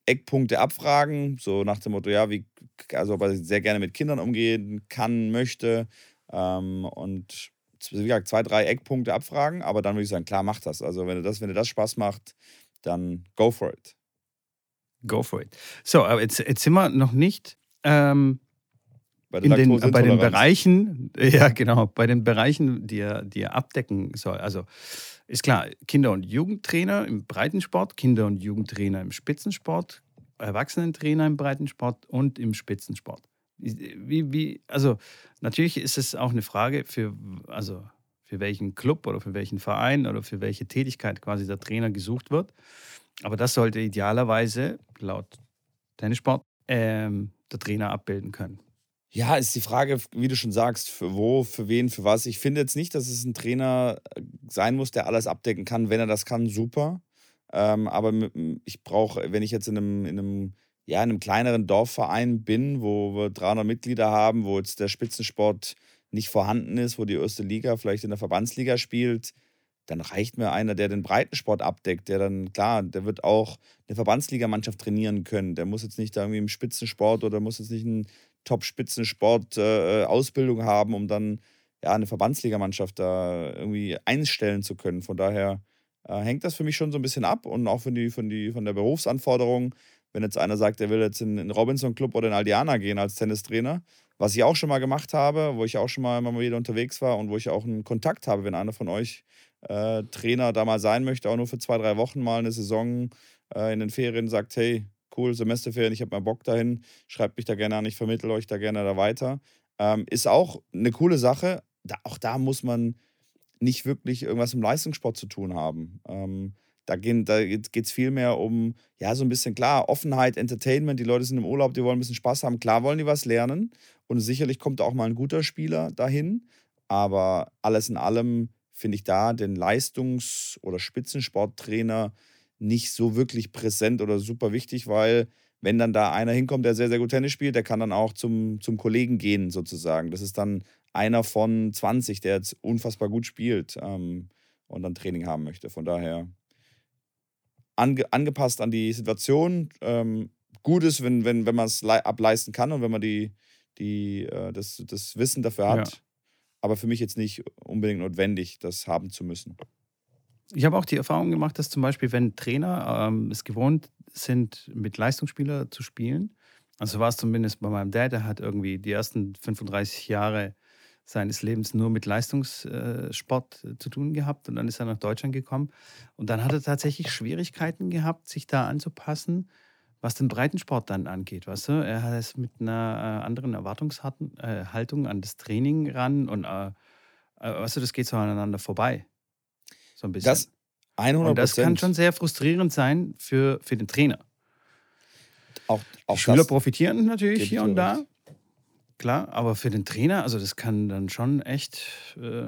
Eckpunkte abfragen, so nach dem Motto, ja, wie, also ob er sehr gerne mit Kindern umgehen kann, möchte ähm, und wie gesagt, zwei, drei Eckpunkte abfragen, aber dann würde ich sagen, klar, mach das. Also wenn dir das, wenn dir das Spaß macht, dann go for it. Go for it. So, aber jetzt, jetzt sind wir noch nicht ähm, bei, in den, bei den Bereichen, ja genau, bei den Bereichen, die er, die er abdecken soll. Also ist klar, Kinder- und Jugendtrainer im Breitensport, Kinder- und Jugendtrainer im Spitzensport, Erwachsenentrainer im Breitensport und im Spitzensport. Wie, wie, also natürlich ist es auch eine Frage für, also für welchen Club oder für welchen Verein oder für welche Tätigkeit quasi der Trainer gesucht wird. Aber das sollte idealerweise laut Tennissport ähm, der Trainer abbilden können. Ja, ist die Frage, wie du schon sagst, für wo, für wen, für was. Ich finde jetzt nicht, dass es ein Trainer äh, sein muss, der alles abdecken kann. Wenn er das kann, super. Ähm, aber ich brauche, wenn ich jetzt in einem, in einem, ja, in einem kleineren Dorfverein bin, wo wir 300 Mitglieder haben, wo jetzt der Spitzensport nicht vorhanden ist, wo die erste Liga vielleicht in der Verbandsliga spielt, dann reicht mir einer, der den Breitensport abdeckt, der dann, klar, der wird auch eine Verbandsligamannschaft trainieren können. Der muss jetzt nicht da irgendwie im Spitzensport oder muss jetzt nicht einen Top-Spitzensport-Ausbildung äh, haben, um dann ja, eine Verbandsligamannschaft da irgendwie einstellen zu können. Von daher äh, hängt das für mich schon so ein bisschen ab und auch von, die, von, die, von der Berufsanforderung. Wenn jetzt einer sagt, er will jetzt in den Robinson Club oder in Aldiana gehen als Tennistrainer, was ich auch schon mal gemacht habe, wo ich auch schon mal immer wieder unterwegs war und wo ich auch einen Kontakt habe, wenn einer von euch äh, Trainer da mal sein möchte, auch nur für zwei, drei Wochen mal eine Saison äh, in den Ferien sagt, hey, cool, Semesterferien, ich habe mal Bock dahin, schreibt mich da gerne an, ich vermittle euch da gerne da weiter. Ähm, ist auch eine coole Sache. Da, auch da muss man nicht wirklich irgendwas im Leistungssport zu tun haben. Ähm, da, da geht es viel mehr um, ja, so ein bisschen klar, Offenheit, Entertainment. Die Leute sind im Urlaub, die wollen ein bisschen Spaß haben. Klar wollen die was lernen. Und sicherlich kommt auch mal ein guter Spieler dahin. Aber alles in allem finde ich da den Leistungs- oder Spitzensporttrainer nicht so wirklich präsent oder super wichtig, weil wenn dann da einer hinkommt, der sehr, sehr gut Tennis spielt, der kann dann auch zum, zum Kollegen gehen sozusagen. Das ist dann einer von 20, der jetzt unfassbar gut spielt ähm, und dann Training haben möchte. Von daher ange, angepasst an die Situation. Ähm, gut ist, wenn, wenn, wenn man es ableisten kann und wenn man die, die, äh, das, das Wissen dafür hat. Ja aber für mich jetzt nicht unbedingt notwendig, das haben zu müssen. Ich habe auch die Erfahrung gemacht, dass zum Beispiel, wenn Trainer ähm, es gewohnt sind, mit Leistungsspielern zu spielen, also war es zumindest bei meinem Dad, der hat irgendwie die ersten 35 Jahre seines Lebens nur mit Leistungssport äh, zu tun gehabt und dann ist er nach Deutschland gekommen und dann hat er tatsächlich Schwierigkeiten gehabt, sich da anzupassen was den Breitensport dann angeht, weißt du? Er hat es mit einer äh, anderen Erwartungshaltung äh, an das Training ran und äh, äh, weißt du, das geht so aneinander vorbei. So ein bisschen. Das 100 Und das kann schon sehr frustrierend sein für, für den Trainer. Auch, auch Schüler profitieren natürlich hier und da. Klar, aber für den Trainer, also das kann dann schon echt, äh,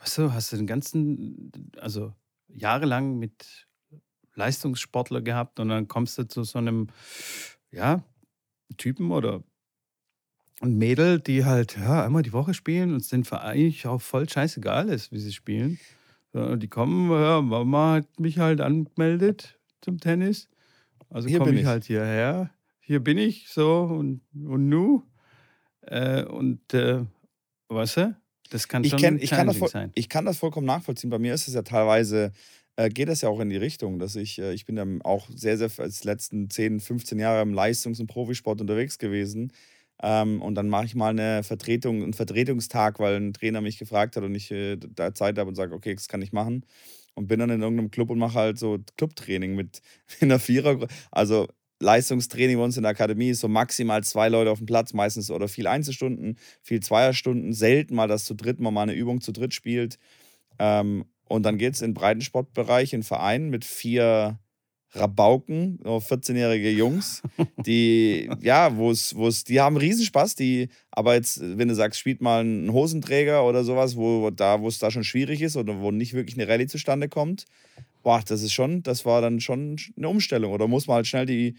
weißt du, hast du den ganzen, also jahrelang mit Leistungssportler gehabt und dann kommst du zu so einem, ja, Typen oder ein Mädel, die halt ja, einmal die Woche spielen und es denen eigentlich auch voll scheißegal ist, wie sie spielen. Die kommen, ja, Mama hat mich halt angemeldet zum Tennis. Also komme ich, ich, halt hierher. Hier bin ich so und, und nu. Äh, und äh, weißt du, das kann ich schon kenn, ich kann das voll, sein. Ich kann das vollkommen nachvollziehen. Bei mir ist es ja teilweise äh, geht das ja auch in die Richtung, dass ich, äh, ich bin ja auch sehr, sehr als letzten 10, 15 Jahre im Leistungs- und Profisport unterwegs gewesen. Ähm, und dann mache ich mal eine Vertretung, einen Vertretungstag, weil ein Trainer mich gefragt hat und ich äh, da Zeit habe und sage, okay, das kann ich machen. Und bin dann in irgendeinem Club und mache halt so Clubtraining mit in einer Vierer. Also Leistungstraining bei uns in der Akademie ist so maximal zwei Leute auf dem Platz, meistens oder viel Einzelstunden, viel Zweierstunden, selten mal, dass zu dritt man mal eine Übung zu dritt spielt. Ähm, und dann geht es in Breitensportbereich in Verein mit vier Rabauken, 14-jährige Jungs, die, ja, wo es, wo es, die haben Riesenspaß, die, aber jetzt, wenn du sagst, spielt mal einen Hosenträger oder sowas, wo da, wo es da schon schwierig ist oder wo nicht wirklich eine Rallye zustande kommt, boah, das ist schon, das war dann schon eine Umstellung. Oder muss man halt schnell die,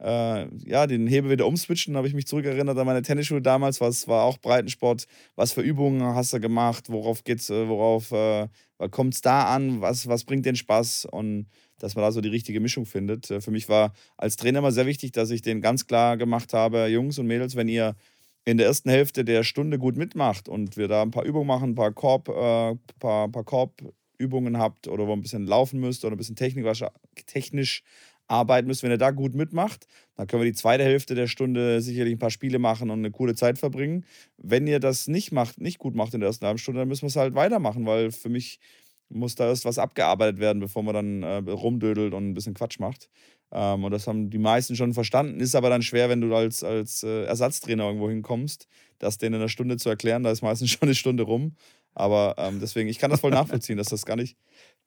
äh, ja, den Hebel wieder umswitchen. Da habe ich mich zurückerinnert an meine Tennisschule damals. Was war auch Breitensport? Was für Übungen hast du gemacht? Worauf geht's, äh, worauf äh, kommt es da an? Was, was bringt den Spaß? Und dass man da so die richtige Mischung findet. Äh, für mich war als Trainer immer sehr wichtig, dass ich den ganz klar gemacht habe, Jungs und Mädels, wenn ihr in der ersten Hälfte der Stunde gut mitmacht und wir da ein paar Übungen machen, ein paar Korb, äh, paar, paar Korbübungen habt oder wo ein bisschen laufen müsst oder ein bisschen technisch arbeiten müsst. Wenn ihr da gut mitmacht, dann können wir die zweite Hälfte der Stunde sicherlich ein paar Spiele machen und eine coole Zeit verbringen. Wenn ihr das nicht macht, nicht gut macht in der ersten halben Stunde, dann müssen wir es halt weitermachen, weil für mich muss da erst was abgearbeitet werden, bevor man dann äh, rumdödelt und ein bisschen Quatsch macht. Ähm, und das haben die meisten schon verstanden. Ist aber dann schwer, wenn du als, als äh, Ersatztrainer irgendwo hinkommst, das denen in einer Stunde zu erklären. Da ist meistens schon eine Stunde rum. Aber ähm, deswegen, ich kann das voll nachvollziehen, dass das gar nicht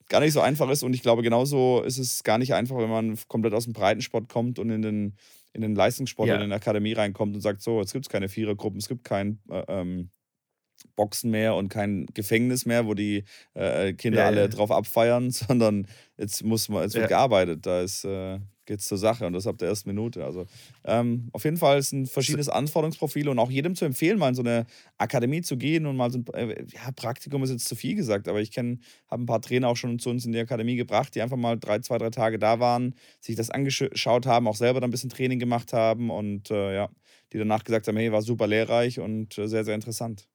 gar nicht so einfach ist. Und ich glaube, genauso ist es gar nicht einfach, wenn man komplett aus dem Breitensport kommt und in den, in den Leistungssport ja. oder in die Akademie reinkommt und sagt, so, jetzt gibt es keine Vierergruppen, es gibt kein, äh, ähm, Boxen mehr und kein Gefängnis mehr, wo die äh, Kinder Ja, alle ja. drauf abfeiern, sondern jetzt muss man, jetzt wird Ja. gearbeitet. Da ist, äh, geht's zur Sache und das ab der ersten Minute. Also ähm, auf jeden Fall ist ein verschiedenes Anforderungsprofil und auch jedem zu empfehlen, mal in so eine Akademie zu gehen und mal so ein äh, ja, Praktikum ist jetzt zu viel gesagt, aber ich kenne, habe ein paar Trainer auch schon zu uns in die Akademie gebracht, die einfach mal drei, zwei, drei Tage da waren, sich das angeschaut haben, auch selber dann ein bisschen Training gemacht haben und äh, ja, die danach gesagt haben, hey, war super lehrreich und äh, sehr, sehr interessant.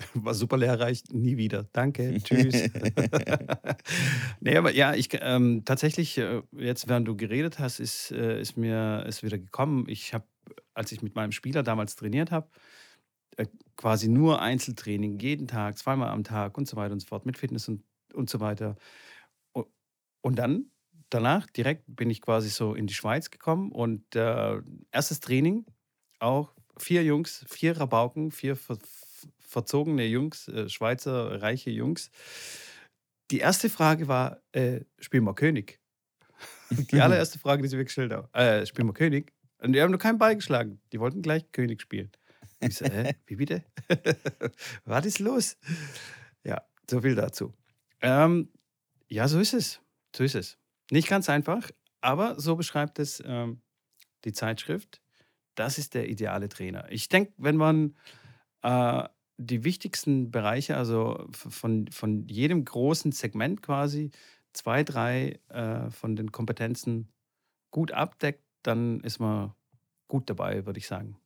War super lehrreich, nie wieder. Danke, tschüss. nee, aber ja, ich ähm, tatsächlich, äh, jetzt während du geredet hast, ist, äh, ist mir ist wieder gekommen. Ich habe, als ich mit meinem Spieler damals trainiert habe, äh, quasi nur Einzeltraining, jeden Tag, zweimal am Tag und so weiter und so fort, mit Fitness und, und so weiter. Und, und dann, danach, direkt bin ich quasi so in die Schweiz gekommen und äh, erstes Training, auch vier Jungs, vier Rabauken, vier verzogene Jungs, äh, Schweizer reiche Jungs. Die erste Frage war, äh, spielen wir König? Die allererste Frage, die sie mir gestellt haben, äh, spielen wir König? Und die haben nur keinen Ball geschlagen. Die wollten gleich König spielen. Ich so, hä, wie bitte? Was ist los? Ja, so viel dazu. Ähm, ja, so ist es. So ist es. Nicht ganz einfach, aber so beschreibt es ähm, die Zeitschrift. Das ist der ideale Trainer. Ich denke, wenn man äh, die wichtigsten Bereiche, also von, von jedem großen Segment quasi, zwei, drei äh, von den Kompetenzen gut abdeckt, dann ist man gut dabei, würde ich sagen.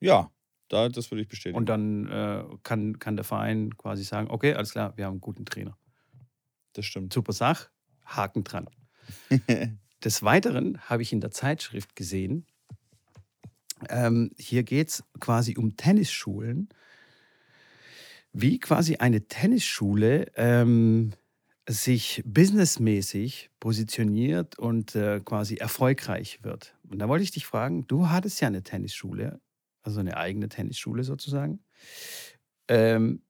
Ja, da, das würde ich bestätigen. Und dann äh, kann, kann der Verein quasi sagen, okay, alles klar, wir haben einen guten Trainer. das stimmt. Super Sach, Haken dran. Des Weiteren habe ich in der Zeitschrift gesehen, ähm, hier geht es quasi um Tennisschulen, wie quasi eine Tennisschule ähm, sich businessmäßig positioniert und äh, quasi erfolgreich wird. Und da wollte ich dich fragen, du hattest ja eine Tennisschule, also eine eigene Tennisschule sozusagen. Ähm,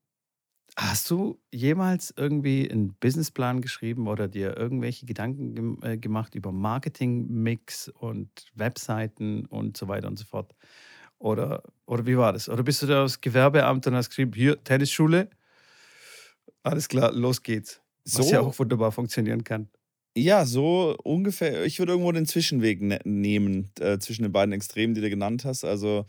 Hast du jemals irgendwie einen Businessplan geschrieben oder dir irgendwelche Gedanken gem äh, gemacht über Marketingmix und Webseiten und so weiter und so fort? Oder, oder wie war das? Oder bist du da aufs Gewerbeamt und hast geschrieben, hier, Tennisschule? Alles klar, los geht's. Was ja So, auch wunderbar funktionieren kann. ja, so ungefähr. Ich würde irgendwo den Zwischenweg ne nehmen äh, zwischen den beiden Extremen, die du genannt hast. Also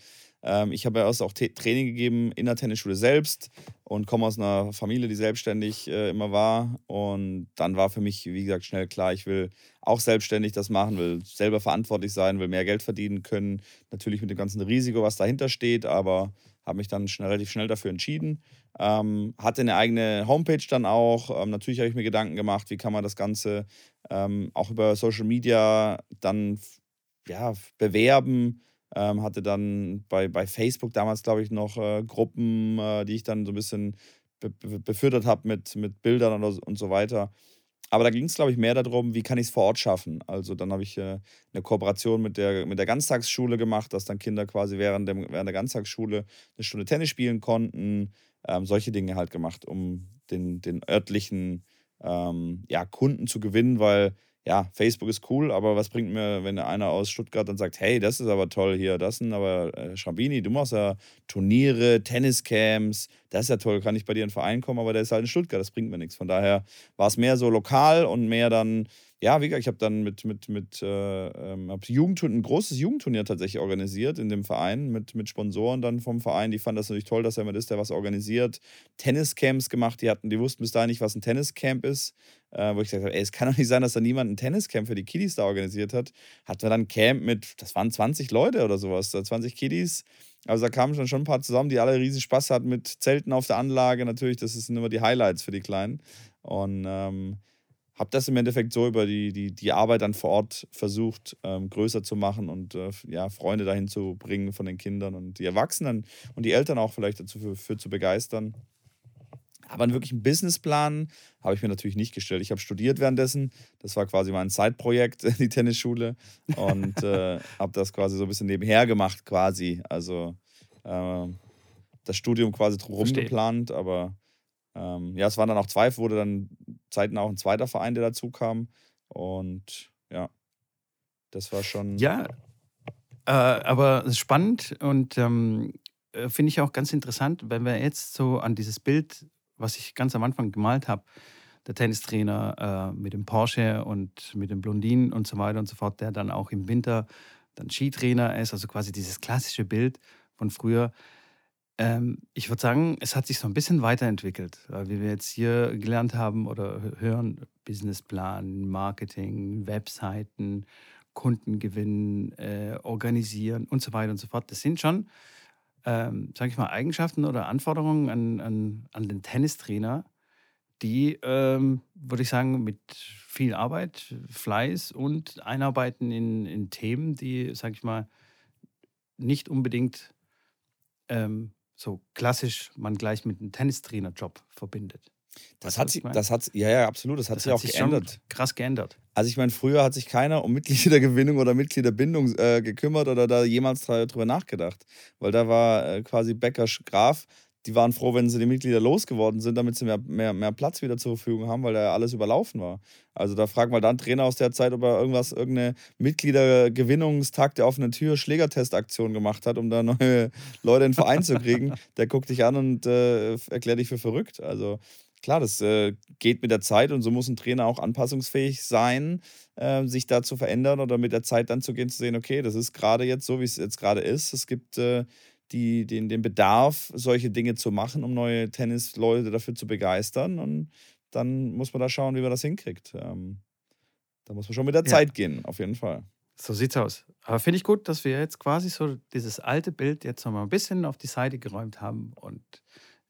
ähm, ich habe ja auch Training gegeben in der Tennisschule selbst und komme aus einer Familie, die selbstständig äh, immer war. Und dann war für mich, wie gesagt, schnell klar, ich will auch selbstständig das machen, will selber verantwortlich sein, will mehr Geld verdienen können. Natürlich mit dem ganzen Risiko, was dahinter steht, aber habe mich dann schnell, relativ schnell dafür entschieden. Ähm, hatte eine eigene Homepage dann auch. Ähm, natürlich habe ich mir Gedanken gemacht, wie kann man das Ganze ähm, auch über Social Media dann ja, bewerben. Ähm, hatte dann bei, bei Facebook damals, glaube ich, noch äh, Gruppen, äh, die ich dann so ein bisschen be be befördert habe mit, mit Bildern so- und so weiter. Aber da ging es, glaube ich, mehr darum, wie kann ich es vor Ort schaffen. Also dann habe ich äh, eine Kooperation mit der, mit der Ganztagsschule gemacht, dass dann Kinder quasi während, dem, während der Ganztagsschule eine Stunde Tennis spielen konnten. Ähm, solche Dinge halt gemacht, um den, den örtlichen ähm, ja, Kunden zu gewinnen, weil ja, Facebook ist cool, aber was bringt mir, wenn einer aus Stuttgart dann sagt, hey, das ist aber toll hier, das sind aber äh, Schrambini, du machst ja Turniere, Tenniscamps, das ist ja toll, kann ich bei dir in den Verein kommen, aber der ist halt in Stuttgart, das bringt mir nichts. Von daher war es mehr so lokal und mehr dann, ja, wie gesagt, ich habe dann mit, mit, mit äh, ähm, hab Jugendturn, ein großes Jugendturnier tatsächlich organisiert in dem Verein mit, mit Sponsoren dann vom Verein. Die fanden das natürlich toll, dass mit ist, der was organisiert. Tenniscamps gemacht, die hatten, die wussten bis dahin nicht, was ein Tenniscamp ist. Äh, wo ich gesagt habe, ey, es kann doch nicht sein, dass da niemand ein Tenniscamp für die Kiddies da organisiert hat. Hatten wir dann ein Camp mit, das waren 20 Leute oder sowas, da 20 Kiddies. Also da kamen schon schon ein paar zusammen, die alle riesen Spaß hatten mit Zelten auf der Anlage. Natürlich, das sind immer die Highlights für die Kleinen. Und ähm, habe das im Endeffekt so über die, die, die Arbeit dann vor Ort versucht, ähm, größer zu machen und äh, ja, Freunde dahin zu bringen von den Kindern und die Erwachsenen und die Eltern auch vielleicht dazu für, für zu begeistern. Aber einen wirklichen Businessplan habe ich mir natürlich nicht gestellt. Ich habe studiert währenddessen. Das war quasi mein Zeitprojekt, die Tennisschule. Und äh, habe das quasi so ein bisschen nebenher gemacht, quasi. Also äh, das Studium quasi drumherum geplant. Aber ähm, ja, es waren dann auch zwei, wurde dann zeitnah auch ein zweiter Verein, der dazu kam. Und ja, das war schon. Ja, äh, aber spannend und ähm, äh, finde ich auch ganz interessant, wenn wir jetzt so an dieses Bild, was ich ganz am Anfang gemalt habe, der Tennistrainer äh, mit dem Porsche und mit dem Blondinen und so weiter und so fort, der dann auch im Winter dann Skitrainer ist, also quasi dieses klassische Bild von früher. Ähm, ich würde sagen, es hat sich so ein bisschen weiterentwickelt, weil wie wir jetzt hier gelernt haben oder hören, Businessplan, Marketing, Webseiten, Kundengewinn, äh, organisieren und so weiter und so fort. Das sind schon, ähm, sage ich mal, Eigenschaften oder Anforderungen an, an, an den Tennistrainer, die, ähm, würde ich sagen, mit viel Arbeit, Fleiß und Einarbeiten in, in Themen, die, sage ich mal, nicht unbedingt ähm, so klassisch man gleich mit einem Tennistrainer-Job verbindet. Das hat sich, das hat, ja, ja, absolut, das hat das sich hat auch sich geändert. krass geändert. Also ich meine, früher hat sich keiner um Mitgliedergewinnung oder Mitgliederbindung äh, gekümmert oder da jemals drüber nachgedacht. Weil da war äh, quasi Becker Graf, die waren froh, wenn sie die Mitglieder losgeworden sind, damit sie mehr, mehr, mehr Platz wieder zur Verfügung haben, weil da alles überlaufen war. Also da fragt mal dann Trainer aus der Zeit, ob er irgendwas, irgendeine Mitgliedergewinnungstag der offenen Tür Schlägertestaktion gemacht hat, um da neue Leute in den Verein zu kriegen. Der guckt dich an und äh, erklärt dich für verrückt. Also klar, das äh, geht mit der Zeit und so muss ein Trainer auch anpassungsfähig sein, äh, sich da zu verändern oder mit der Zeit dann zu gehen, zu sehen, okay, das ist gerade jetzt so, wie es jetzt gerade ist. Es gibt äh, die, den, den Bedarf, solche Dinge zu machen, um neue Tennisleute dafür zu begeistern. Und dann muss man da schauen, wie man das hinkriegt. Ähm, da muss man schon mit der ja. Zeit gehen, auf jeden Fall. So sieht's aus. Aber finde ich gut, dass wir jetzt quasi so dieses alte Bild jetzt nochmal ein bisschen auf die Seite geräumt haben und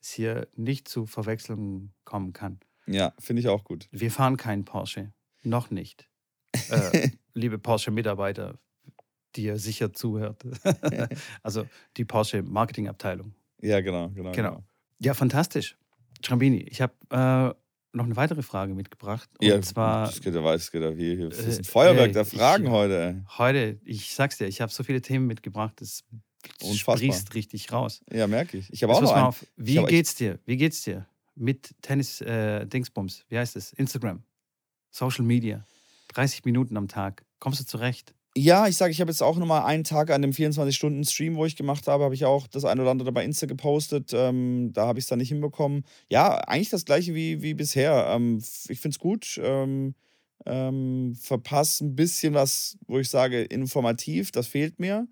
es hier nicht zu Verwechslungen kommen kann. Ja, finde ich auch gut. Wir fahren keinen Porsche. Noch nicht. Äh, liebe Porsche-Mitarbeiter, die ihr sicher zuhört. also die Porsche Marketingabteilung. Ja, genau, genau, genau. genau. Ja, fantastisch. Schrambini, ich habe äh, noch eine weitere Frage mitgebracht. Und ja, zwar. Das geht ja weiß, geht ja wie. Das ist ein äh, Feuerwerk äh, der Fragen ich, heute. Heute, ich sag's dir, ich habe so viele Themen mitgebracht, das sprießt richtig raus. Ja, merke ich. Ich habe auch noch einen. Auf. Wie geht's dir? Wie geht's dir mit Tennis äh, Dingsbums? Wie heißt es? Instagram, Social Media, 30 Minuten am Tag. Kommst du zurecht? Ja, ich sage, ich habe jetzt auch nochmal einen Tag an dem 24-Stunden-Stream, wo ich gemacht habe, habe ich auch das eine oder andere bei Insta gepostet. Ähm, da habe ich es dann nicht hinbekommen. Ja, eigentlich das gleiche wie, wie bisher. Ähm, ich finde es gut. Ähm, ähm, verpasse ein bisschen was, wo ich sage, informativ, das fehlt mir.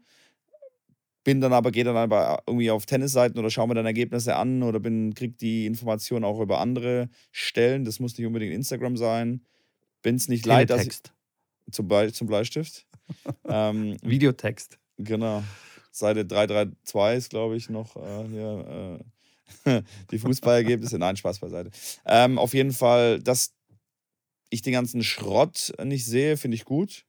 Bin dann aber, gehe dann aber irgendwie auf Tennisseiten oder schaue mir dann Ergebnisse an oder bin, kriege die Informationen auch über andere Stellen. Das muss nicht unbedingt Instagram sein. Bin es nicht leid, dass ich, zum, Be zum Bleistift. ähm, Videotext. Genau. Seite 332 ist, glaube ich, noch äh, hier, äh, die Fußballergebnisse. Nein, Spaß beiseite. Ähm, auf jeden Fall, dass ich den ganzen Schrott nicht sehe, finde ich gut.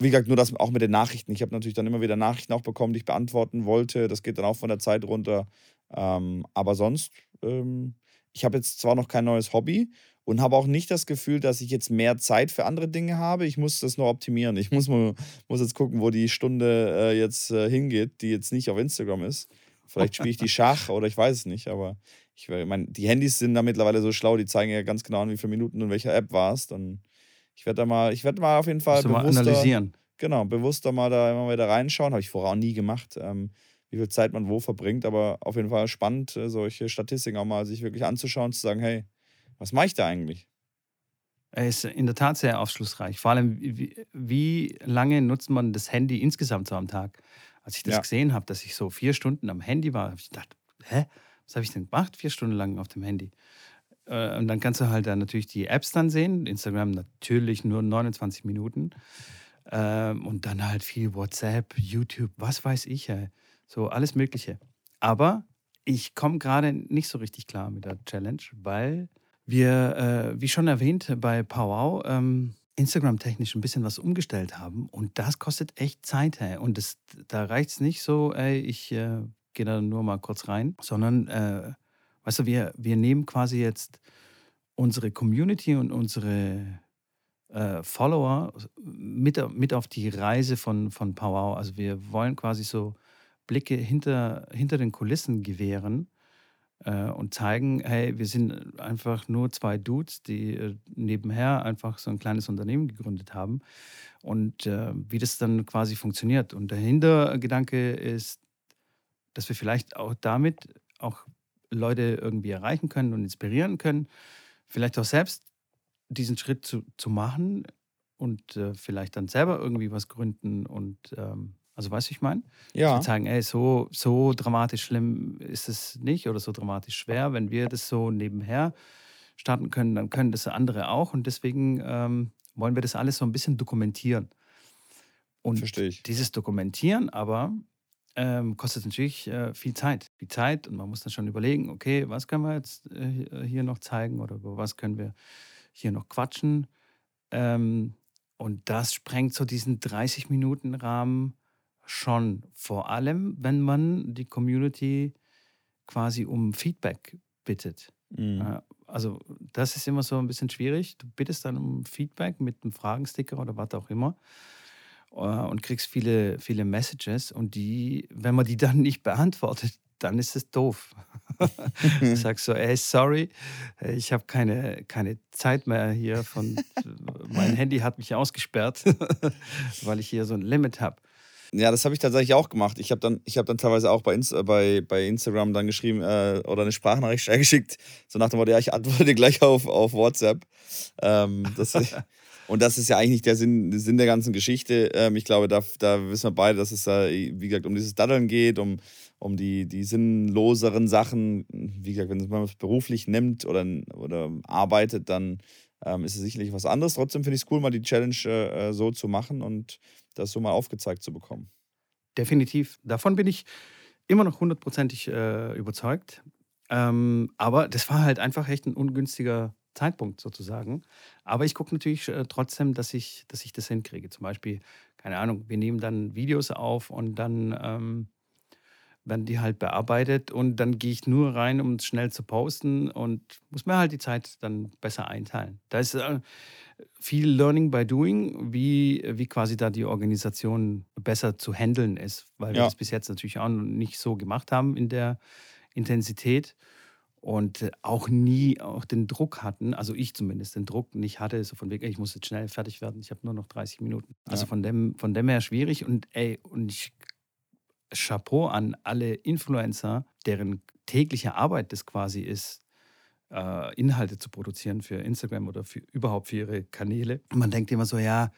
Wie gesagt, nur das auch mit den Nachrichten. Ich habe natürlich dann immer wieder Nachrichten auch bekommen, die ich beantworten wollte. Das geht dann auch von der Zeit runter. Ähm, aber sonst, ähm, ich habe jetzt zwar noch kein neues Hobby und habe auch nicht das Gefühl, dass ich jetzt mehr Zeit für andere Dinge habe. Ich muss das nur optimieren. Ich muss, mal, muss jetzt gucken, wo die Stunde äh, jetzt äh, hingeht, die jetzt nicht auf Instagram ist. Vielleicht spiele ich die Schach oder ich weiß es nicht, aber ich meine, die Handys sind da mittlerweile so schlau, die zeigen ja ganz genau an, wie viele Minuten in welcher App warst. Und ich werde da mal, ich werde mal auf jeden Fall bewusster, mal analysieren. Genau, bewusster mal da immer wieder reinschauen. Habe ich vorher auch nie gemacht, ähm, wie viel Zeit man wo verbringt, aber auf jeden Fall spannend, äh, solche Statistiken auch mal sich wirklich anzuschauen, zu sagen, hey, was mache ich da eigentlich? Er ist in der Tat sehr aufschlussreich. Vor allem, wie, wie lange nutzt man das Handy insgesamt so am Tag? Als ich das ja. gesehen habe, dass ich so vier Stunden am Handy war, habe ich gedacht, hä, was habe ich denn gemacht, vier Stunden lang auf dem Handy? Äh, und dann kannst du halt dann natürlich die Apps dann sehen. Instagram natürlich nur 29 Minuten. Ähm, und dann halt viel WhatsApp, YouTube, was weiß ich. So alles Mögliche. Aber ich komme gerade nicht so richtig klar mit der Challenge, weil wir, äh, wie schon erwähnt, bei Powwow ähm, Instagram-technisch ein bisschen was umgestellt haben und das kostet echt Zeit. Hey. Und das, da reicht es nicht so, ey, ich äh, gehe da nur mal kurz rein, sondern, äh, weißt du, wir, wir nehmen quasi jetzt unsere Community und unsere äh, Follower mit, mit auf die Reise von, von Powwow. Also wir wollen quasi so Blicke hinter, hinter den Kulissen gewähren äh, und zeigen, hey, wir sind einfach nur zwei Dudes, die äh, nebenher einfach so ein kleines Unternehmen gegründet haben und äh, wie das dann quasi funktioniert. Und der Hintergedanke ist dass wir vielleicht auch damit auch Leute irgendwie erreichen können und inspirieren können, vielleicht auch selbst diesen Schritt zu, zu machen und äh, vielleicht dann selber irgendwie was gründen und ähm, also weißt du, ich meine? Ja. Zu sagen, ey, so, so dramatisch schlimm ist es nicht oder so dramatisch schwer. Wenn wir das so nebenher starten können, dann können das andere auch. Und deswegen ähm, wollen wir das alles so ein bisschen dokumentieren. Und Verstehe ich. dieses Dokumentieren aber ähm, kostet natürlich äh, viel Zeit. Viel Zeit und man muss dann schon überlegen, okay, was können wir jetzt äh, hier noch zeigen oder über was können wir hier noch quatschen. Ähm, und das sprengt so diesen 30-Minuten-Rahmen schon. Vor allem, wenn man die Community quasi um Feedback bittet. Mhm. Also das ist immer so ein bisschen schwierig. Du bittest dann um Feedback mit einem Fragensticker oder was auch immer äh, und kriegst viele, viele Messages und die, wenn man die dann nicht beantwortet, dann ist es doof. du sagst so, ey, sorry, ich habe keine, keine Zeit mehr hier von, mein Handy hat mich ausgesperrt, weil ich hier so ein Limit habe. Ja, das habe ich tatsächlich auch gemacht. Ich habe dann, hab dann teilweise auch bei, Inst bei, bei Instagram dann geschrieben äh, oder eine Sprachnachricht geschickt, so nach dem Motto, ja, ich antworte gleich auf, auf WhatsApp. Ähm, das, und das ist ja eigentlich nicht der Sinn, der Sinn der ganzen Geschichte. Ähm, ich glaube, da, da wissen wir beide, dass es da, wie gesagt, um dieses Daddeln geht, um, um die, die sinnloseren Sachen. Wie gesagt, wenn man es beruflich nimmt oder, oder arbeitet, dann ähm, ist es sicherlich was anderes. Trotzdem finde ich es cool, mal die Challenge äh, so zu machen und das so mal aufgezeigt zu bekommen. Definitiv. Davon bin ich immer noch hundertprozentig äh, überzeugt. Ähm, aber das war halt einfach echt ein ungünstiger Zeitpunkt sozusagen. Aber ich gucke natürlich äh, trotzdem, dass ich, dass ich das hinkriege. Zum Beispiel, keine Ahnung, wir nehmen dann Videos auf und dann ähm, werden die halt bearbeitet und dann gehe ich nur rein, um es schnell zu posten und muss mir halt die Zeit dann besser einteilen. Da ist äh, viel Learning by Doing, wie, wie quasi da die Organisation besser zu handeln ist, weil wir Ja. das bis jetzt natürlich auch noch nicht so gemacht haben in der Intensität und auch nie auch den Druck hatten, also ich zumindest den Druck nicht hatte, so von wegen, ich muss jetzt schnell fertig werden, ich habe nur noch 30 Minuten. Also Ja. von dem, von dem her schwierig und ey, und ich Chapeau an alle Influencer, deren tägliche Arbeit das quasi ist, äh, Inhalte zu produzieren für Instagram oder für, überhaupt für ihre Kanäle. Man denkt immer so, ja,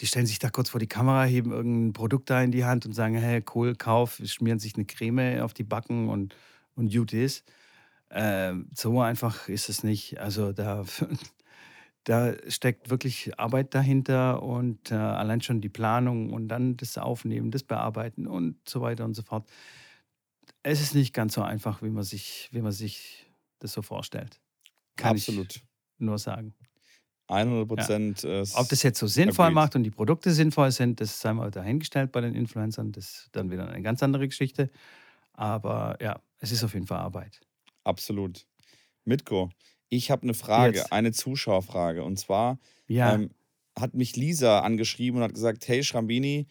die stellen sich da kurz vor die Kamera, heben irgendein Produkt da in die Hand und sagen, hey, cool, kauf, schmieren sich eine Creme auf die Backen und, und gut ist. Ähm, so einfach ist es nicht. Also da, da steckt wirklich Arbeit dahinter und äh, allein schon die Planung und dann das Aufnehmen, das Bearbeiten und so weiter und so fort. Es ist nicht ganz so einfach, wie man sich, wie man sich das so vorstellt. Kann Absolut. ich nur sagen. 100 Prozent. äh, Ob das jetzt so sinnvoll agreed. macht und die Produkte sinnvoll sind, das sei mal dahingestellt bei den Influencern. Das ist dann wieder eine ganz andere Geschichte. Aber ja, es ist auf jeden Fall Arbeit. Absolut. Mitko, ich habe eine Frage, Jetzt. eine Zuschauerfrage. Und zwar Ja, ähm, hat mich Lisa angeschrieben und hat gesagt, hey Schrambini,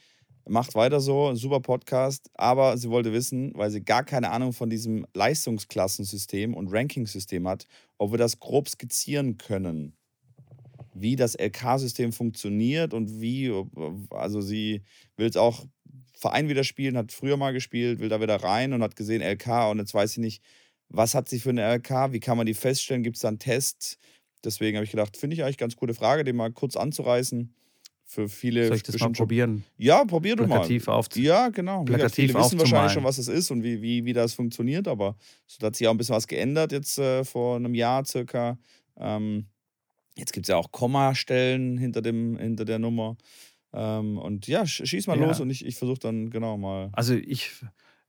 macht weiter so, super Podcast, aber sie wollte wissen, weil sie gar keine Ahnung von diesem Leistungsklassensystem und Rankingsystem hat, ob wir das grob skizzieren können, wie das LK-System funktioniert und wie, also sie will es auch Verein wieder spielen, hat früher mal gespielt, will da wieder rein und hat gesehen LK und jetzt weiß sie nicht, was hat sie für eine LK, wie kann man die feststellen, gibt es da einen Test? Deswegen habe ich gedacht, finde ich eigentlich ganz coole Frage, den mal kurz anzureißen. Für viele soll ich das mal probieren? Ja, probier du mal. Plakativ aufzu Ja, genau. Plakativ viele wissen wahrscheinlich schon, was es ist und wie, wie, wie das funktioniert, aber da hat sich auch ein bisschen was geändert jetzt äh, vor einem Jahr circa. Ähm, jetzt gibt es ja auch Kommastellen hinter, dem, hinter der Nummer. Ähm, und ja, sch- schieß mal Ja. los und ich, ich versuche dann genau mal. Also ich,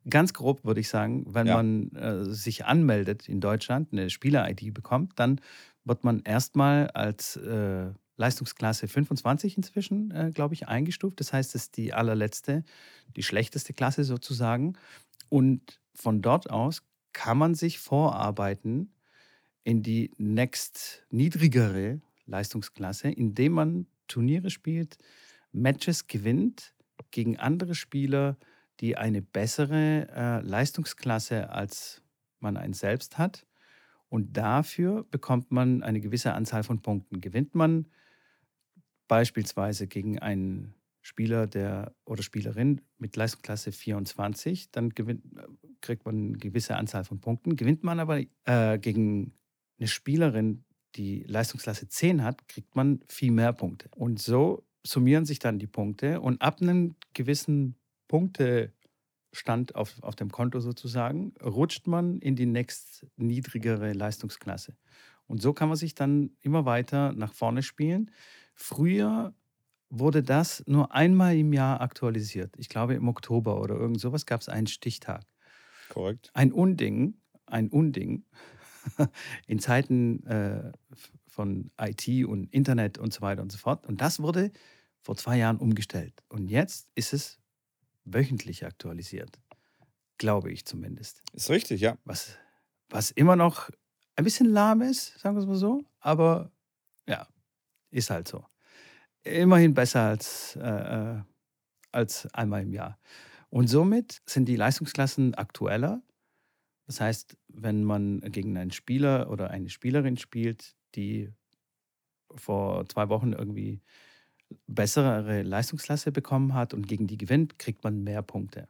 ganz grob würde ich sagen, wenn Ja. man äh, sich anmeldet in Deutschland, eine Spieler-ID bekommt, dann wird man erstmal als äh, Leistungsklasse 25 inzwischen, äh, glaube ich, eingestuft. Das heißt, es ist die allerletzte, die schlechteste Klasse sozusagen. Und von dort aus kann man sich vorarbeiten in die next niedrigere Leistungsklasse, indem man Turniere spielt, Matches gewinnt gegen andere Spieler, die eine bessere äh, Leistungsklasse als man einen selbst hat. Und dafür bekommt man eine gewisse Anzahl von Punkten. Gewinnt man beispielsweise gegen einen Spieler der, oder Spielerin mit Leistungsklasse 24, dann gewinnt, kriegt man eine gewisse Anzahl von Punkten. Gewinnt man aber äh, gegen eine Spielerin, die Leistungsklasse 10 hat, kriegt man viel mehr Punkte. Und so summieren sich dann die Punkte und ab einem gewissen Punktestand auf, auf dem Konto sozusagen, rutscht man in die nächst niedrigere Leistungsklasse. Und so kann man sich dann immer weiter nach vorne spielen. Früher wurde das nur einmal im Jahr aktualisiert. Ich glaube im Oktober oder irgend sowas gab es einen Stichtag. Korrekt. Ein Unding, ein Unding in Zeiten äh, von IT und Internet und so weiter und so fort. Und das wurde vor zwei Jahren umgestellt. Und jetzt ist es wöchentlich aktualisiert. Glaube ich zumindest. Ist richtig, ja. Was, was immer noch ein bisschen lahm ist, sagen wir es mal so. Aber ist halt so. Immerhin besser als, äh, äh als einmal im Jahr. Und somit sind die Leistungsklassen aktueller. Das heißt, wenn man gegen einen Spieler oder eine Spielerin spielt, die vor zwei Wochen irgendwie bessere Leistungsklasse bekommen hat und gegen die gewinnt, kriegt man mehr Punkte.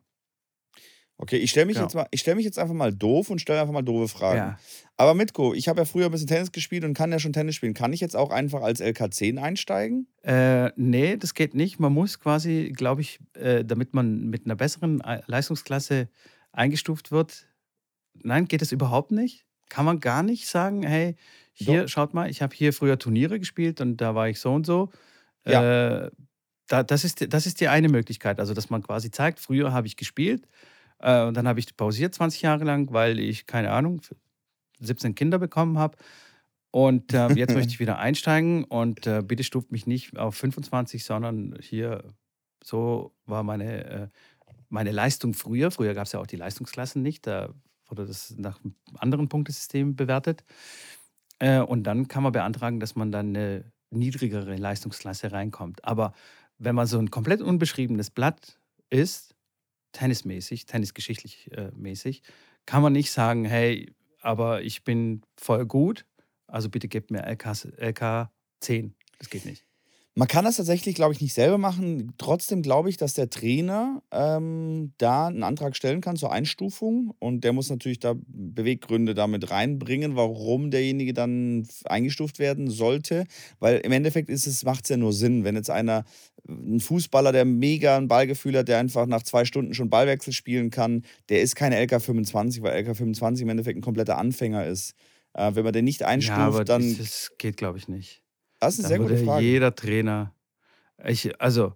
Okay, ich stelle mich, Genau. jetzt mal- ich stell mich jetzt einfach mal doof und stelle einfach mal doofe Fragen. Ja. Aber Mitko, ich habe ja früher ein bisschen Tennis gespielt und kann ja schon Tennis spielen. Kann ich jetzt auch einfach als LK10 einsteigen? Äh, nee, das geht nicht. Man muss quasi, glaube ich, äh, damit man mit einer besseren äh, Leistungsklasse eingestuft wird, nein, geht es überhaupt nicht. Kann man gar nicht sagen, hey, hier, schaut mal, ich habe hier früher Turniere gespielt und da war ich so und so. Äh, da, das, ist, das ist die eine Möglichkeit. Also, dass man quasi zeigt, früher habe ich gespielt äh, und dann habe ich pausiert 20 Jahre lang, weil ich, keine Ahnung, 17 Kinder bekommen habe. Und äh, jetzt möchte ich wieder einsteigen und äh, bitte stuft mich nicht auf 25, sondern hier, so war meine, äh, meine Leistung früher. Früher gab es ja auch die Leistungsklassen nicht, da wurde das nach einem anderen Punktesystem bewertet. Äh, und dann kann man beantragen, dass man dann eine niedrigere Leistungsklasse reinkommt. Aber wenn man so ein komplett unbeschriebenes Blatt ist, tennismäßig, tennisgeschichtlich äh, mäßig, kann man nicht sagen, hey, aber ich bin voll gut, also bitte gebt mir LK, LK 10. Das geht nicht. Man kann das tatsächlich, glaube ich, nicht selber machen. Trotzdem glaube ich, dass der Trainer ähm, da einen Antrag stellen kann zur Einstufung und der muss natürlich da Beweggründe damit reinbringen, warum derjenige dann eingestuft werden sollte. Weil im Endeffekt ist es, macht es ja nur Sinn, wenn jetzt einer, ein Fußballer, der mega ein Ballgefühl hat, der einfach nach zwei Stunden schon Ballwechsel spielen kann, der ist keine LK25, weil LK25 im Endeffekt ein kompletter Anfänger ist. Äh, wenn man den nicht einstuft, ja, aber dann. das geht, glaube ich, nicht. Das ist eine sehr gute Frage. jeder Trainer. Ich, also,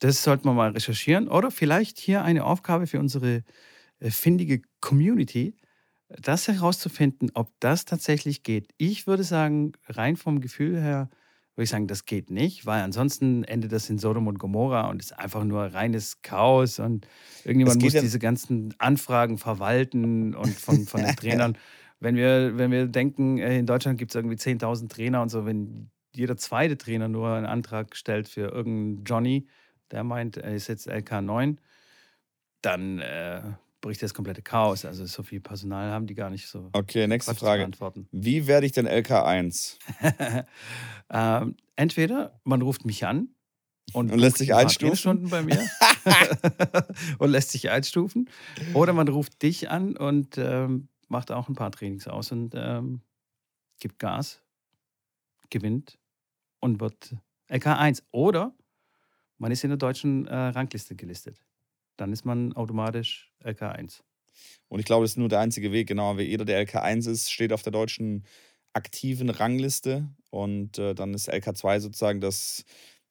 das sollten wir mal recherchieren. Oder vielleicht hier eine Aufgabe für unsere äh, findige Community, das herauszufinden, ob das tatsächlich geht. Ich würde sagen, rein vom Gefühl her, würde ich sagen, das geht nicht, weil ansonsten endet das in Sodom und Gomorra und ist einfach nur reines Chaos und irgendjemand muss ja- diese ganzen Anfragen verwalten und von, von den Trainern. Wenn wir, wenn wir denken, äh, in Deutschland gibt es irgendwie 10.000 Trainer und so, wenn jeder zweite Trainer nur einen Antrag stellt für irgendeinen Johnny, der meint, er ist jetzt LK9, dann äh, bricht das komplette Chaos. Also so viel Personal haben die gar nicht so Okay, nächste Quatsch Frage. Wie werde ich denn LK1? ähm, entweder man ruft mich an und, Und lässt sich einstufen? Trainerstunden bei mir und lässt sich einstufen. Oder man ruft dich an und ähm, macht auch ein paar Trainings aus und ähm, gibt Gas, gewinnt und wird LK1. Oder man ist in der deutschen äh, Rangliste gelistet. Dann ist man automatisch LK1. Und ich glaube, das ist nur der einzige Weg, genau, weil jeder, der LK1 ist, steht auf der deutschen aktiven Rangliste und äh, dann ist LK2 sozusagen das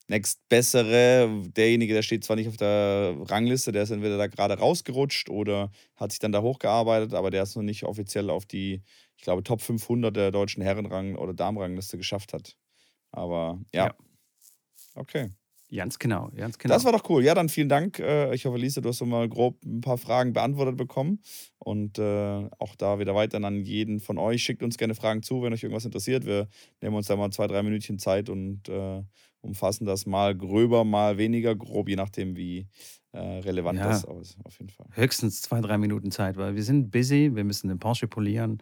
nächstbessere. Derjenige, der steht zwar nicht auf der Rangliste, der ist entweder da gerade rausgerutscht oder hat sich dann da hochgearbeitet, aber der ist noch nicht offiziell auf die, ich glaube, Top 500 der deutschen Herrenrang- oder Damenrangliste geschafft hat. Aber ja. Ja. Okay. Ganz genau, ganz genau. Das war doch cool. Ja, dann vielen Dank. Äh, Ich hoffe, Lisa, du hast so mal grob ein paar Fragen beantwortet bekommen. Und äh, auch da wieder weiter an jeden von euch. Schickt uns gerne Fragen zu, wenn euch irgendwas interessiert. Wir nehmen uns da mal zwei, drei Minütchen Zeit und äh, umfassen das mal gröber, mal weniger grob, je nachdem, wie äh, relevant Ja. das ist. Auf jeden Fall. höchstens zwei, drei Minuten Zeit, weil wir sind busy, wir müssen den Porsche polieren,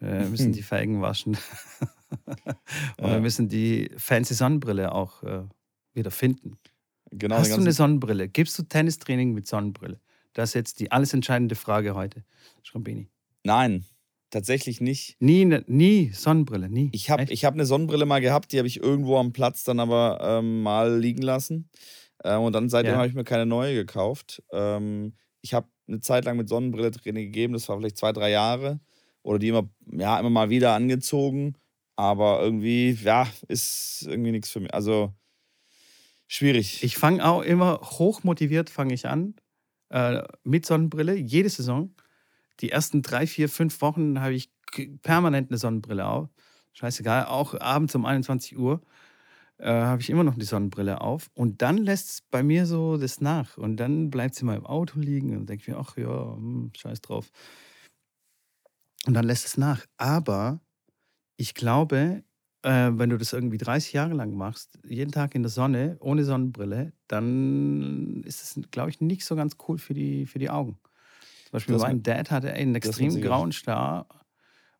müssen die Felgen waschen und wir müssen die fancy Sonnenbrille auch äh, wieder finden. Genau, Hast du eine Sonnenbrille? Gibst du Tennistraining mit Sonnenbrille? Das ist jetzt die alles entscheidende Frage heute, Schrambini. Nein, tatsächlich nicht. Nie, ne, nie Sonnenbrille, nie. Ich habe hab eine Sonnenbrille mal gehabt, die habe ich irgendwo am Platz dann aber ähm, mal liegen lassen. Ähm, und dann seitdem Ja. habe ich mir keine neue gekauft. Ähm, ich habe eine Zeit lang mit Sonnenbrille Training gegeben, das war vielleicht zwei, drei Jahre. Oder die immer, ja, immer mal wieder angezogen. Aber irgendwie, ja, ist irgendwie nichts für mich. Also schwierig. Ich fange auch immer hochmotiviert fange ich an äh, mit Sonnenbrille jede Saison. Die ersten drei, vier, fünf Wochen habe ich permanent eine Sonnenbrille auf. Scheißegal, auch abends um 21 Uhr äh, habe ich immer noch die Sonnenbrille auf. Und dann lässt es bei mir so das nach. Und dann bleibt sie mal im Auto liegen und denke ich mir, ach ja, hm, scheiß drauf. Und dann lässt es nach. Aber ich glaube, äh, wenn du das irgendwie 30 Jahre lang machst, jeden Tag in der Sonne, ohne Sonnenbrille, dann ist es, glaube ich, nicht so ganz cool für die, für die Augen. Zum Beispiel Das mein Dad hatte einen extrem grauen Star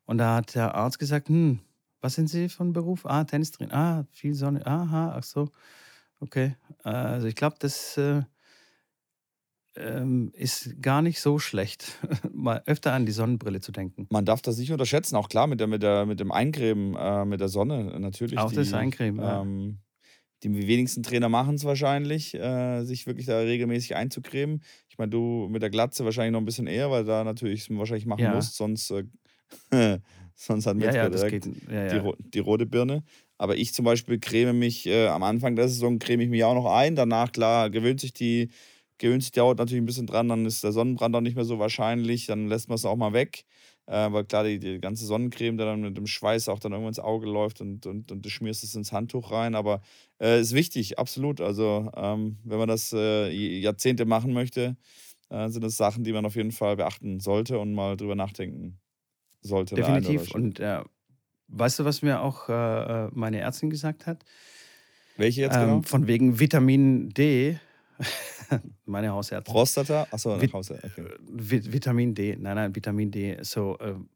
und da hat der Arzt gesagt, hm, was sind Sie von Beruf? Ah, Tennistrainer. Ah, viel Sonne. Aha, ach so. Okay. Also ich glaube, das äh, ähm, ist gar nicht so schlecht, mal öfter an die Sonnenbrille zu denken. Man darf das nicht unterschätzen, auch klar mit, der, mit, der, mit dem Eincremen, äh, mit der Sonne natürlich. Auch das die, Eincremen, ja. Ähm, die wenigsten Trainer machen es wahrscheinlich, äh, sich wirklich da regelmäßig einzucremen. Ich meine, du mit der Glatze wahrscheinlich noch ein bisschen eher, weil da natürlich es wahrscheinlich machen Ja. musst, sonst, äh, sonst hat Ja, Metzger ja, das direkt geht. Ja, die, ja. die rote Birne. Aber ich zum Beispiel creme mich äh, am Anfang der Saison creme ich mich auch noch ein. Danach, klar, gewöhnt sich die, gewöhnt sich die Haut natürlich ein bisschen dran, dann ist der Sonnenbrand auch nicht mehr so wahrscheinlich, dann lässt man es auch mal weg. Äh, weil klar, die, die ganze Sonnencreme, der dann mit dem Schweiß auch dann irgendwann ins Auge läuft und, und, und du schmierst es ins Handtuch rein. Aber äh, ist wichtig, absolut. Also, ähm, wenn man das äh, Jahrzehnte machen möchte, äh, sind das Sachen, die man auf jeden Fall beachten sollte und mal drüber nachdenken sollte. Definitiv. Und äh, weißt du, was mir auch meine Ärztin gesagt hat? Welche jetzt ähm, genau? Von wegen Vitamin D. meine Hausärztin. Prostata? Achso, nach Hause. Okay. Äh, Vi- Vitamin D. Nein, nein, Vitamin D. So, ähm,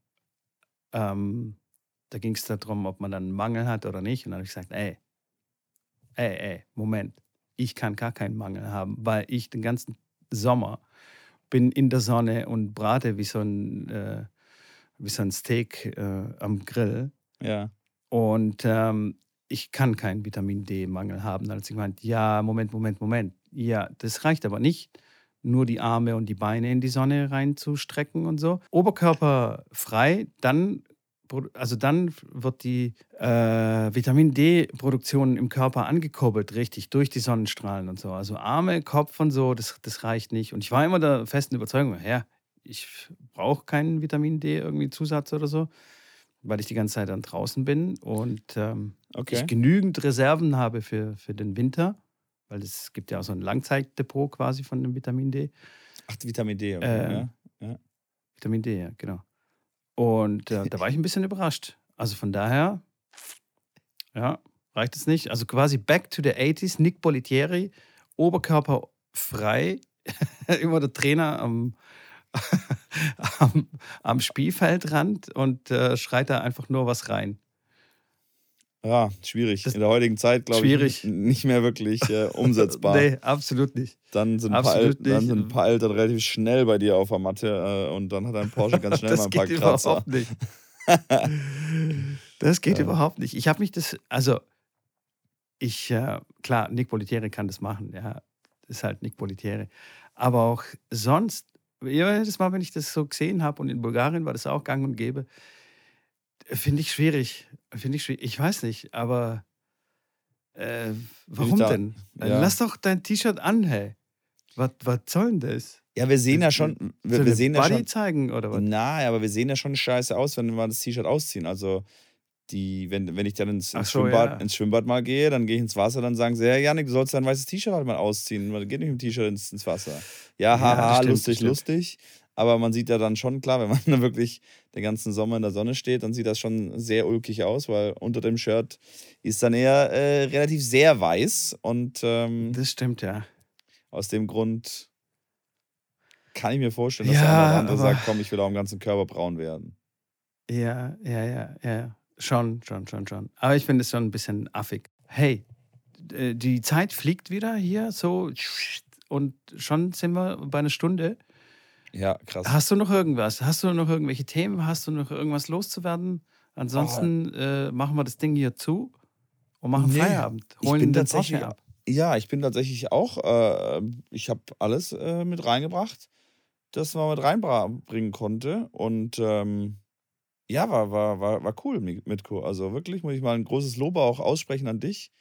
ähm, da ging es darum, ob man dann einen Mangel hat oder nicht. Und dann habe ich gesagt, ey, ey, ey, Moment. Ich kann gar keinen Mangel haben, weil ich den ganzen Sommer bin in der Sonne und brate wie so ein, äh, wie so ein Steak äh, am Grill. Ja. Und ähm, ich kann keinen Vitamin D-Mangel haben. Dann hat sie gemeint, ja, Moment, Moment, Moment. Ja, das reicht aber nicht, nur die Arme und die Beine in die Sonne reinzustrecken und so. Oberkörper frei, dann, also dann wird die äh, Vitamin D-Produktion im Körper angekurbelt, richtig, durch die Sonnenstrahlen und so. Also Arme, Kopf und so, das, das reicht nicht. Und ich war immer der festen Überzeugung, ja, ich brauche keinen Vitamin D irgendwie Zusatz oder so weil ich die ganze Zeit dann draußen bin und ähm, Okay. ich genügend Reserven habe für, für den Winter, weil es gibt ja auch so ein Langzeitdepot quasi von dem Vitamin D. Ach, Vitamin D. Okay, Ähm, ja. Vitamin D, ja, genau. Und äh, da war ich ein bisschen überrascht. Also von daher, ja, reicht es nicht. Also quasi back to the 80s, Nick Bolitieri, Oberkörper frei, immer der Trainer am, am, am Spielfeldrand und äh, schreit da einfach nur was rein. Ja, schwierig. Das- In der heutigen Zeit, glaube ich, nicht mehr wirklich äh, umsetzbar. Nee, absolut nicht. Dann, sind ein paar Absolut dann sind ein paar Eltern relativ schnell bei dir auf der Matte äh, und dann hat ein Porsche ganz schnell mal das ein paar geht Kratzer. überhaupt nicht. Das geht Ja. überhaupt nicht. Ich habe mich das, also ich, äh, klar, Nick Bolitieri kann das machen, ja, ist halt Nick Bolitieri. Aber auch sonst, jedes Mal, wenn ich das so gesehen habe und in Bulgarien war das auch gang und gäbe, finde ich schwierig. Finde ich schwierig. Ich weiß nicht, aber äh, warum denn? ja. Lass doch dein T-Shirt an, hey. Was, was soll denn das? Ja, wir sehen ja schon, wir, wir sehen ja Body schon, zeigen oder was? na, aber wir sehen ja schon scheiße aus, wenn wir das T-Shirt ausziehen. Also die, wenn, wenn ich dann ins, ins, so, Schwimmbad, ja. ins Schwimmbad mal gehe, dann gehe ich ins Wasser, dann sagen sie, ja, Janik, du sollst dein weißes T-Shirt halt mal ausziehen. Man geht nicht mit dem T-Shirt ins, ins Wasser. Ja, Ja, haha, das stimmt, lustig, stimmt. lustig. Aber man sieht ja dann schon, klar, wenn man dann wirklich den ganzen Sommer in der Sonne steht, dann sieht das schon sehr ulkig aus, weil unter dem Shirt ist dann eher äh, relativ sehr weiß. Und ähm, Das stimmt, ja. aus dem Grund kann ich mir vorstellen, dass Ja, der eine oder andere sagt, komm, ich will auch im ganzen Körper braun werden. Ja, ja, ja, ja. Schon, schon, schon, schon. Aber ich finde es schon ein bisschen affig. Hey, äh, die Zeit fliegt wieder hier so und schon sind wir bei einer Stunde. Ja, krass. Hast du noch irgendwas? Hast du noch irgendwelche Themen? Hast du noch irgendwas loszuwerden? Ansonsten oh. äh, machen wir das Ding hier zu und machen nee, Feierabend. Holen ich bin den tatsächlich, ab. Ja, ich bin tatsächlich auch, äh, ich habe alles äh, mit reingebracht, das man mit reinbringen konnte. Und ähm, ja, war, war, war, war cool, Mitko. Also wirklich muss ich mal ein großes Lob auch aussprechen an dich.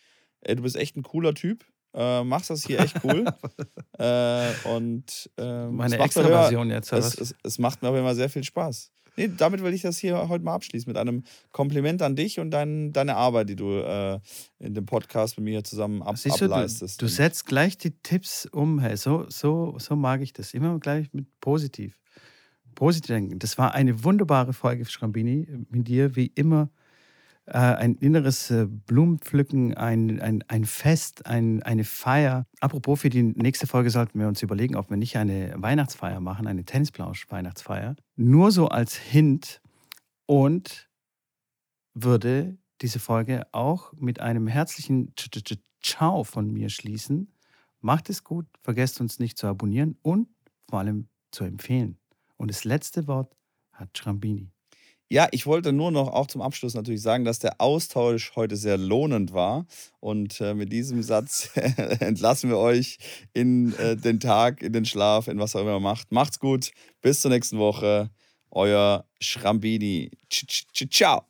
Ey, du bist echt ein cooler Typ. Äh, machst das hier echt cool. äh, und äh, meine extra Version jetzt. Es, es, es, macht mir aber immer sehr viel Spaß. Nee, damit will ich das hier heute mal abschließen, mit einem Kompliment an dich und dein, deine Arbeit, die du äh, in dem Podcast mit mir zusammen ab, Siehst ableistest. Du, du setzt gleich die Tipps um. Hey, so, so, so mag ich das. Immer gleich mit positiv. Positiv denken. Das war eine wunderbare Folge, Schrambini, mit dir, wie immer äh, ein inneres äh, Blumenpflücken, ein, ein, ein Fest, ein, eine Feier. Apropos, für die nächste Folge sollten wir uns überlegen, ob wir nicht eine Weihnachtsfeier machen, eine Tennisplausch-Weihnachtsfeier. Nur so als Hint und würde diese Folge auch mit einem herzlichen Ciao von mir schließen. Macht es gut, vergesst uns nicht zu abonnieren und vor allem zu empfehlen. Und das letzte Wort hat Schrambini. Ja, ich wollte nur noch auch zum Abschluss natürlich sagen, dass der Austausch heute sehr lohnend war. Und äh, mit diesem Satz entlassen wir euch in äh, den Tag, in den Schlaf, in was auch immer macht. Macht's gut. Bis zur nächsten Woche. Euer Schrambini. Ciao.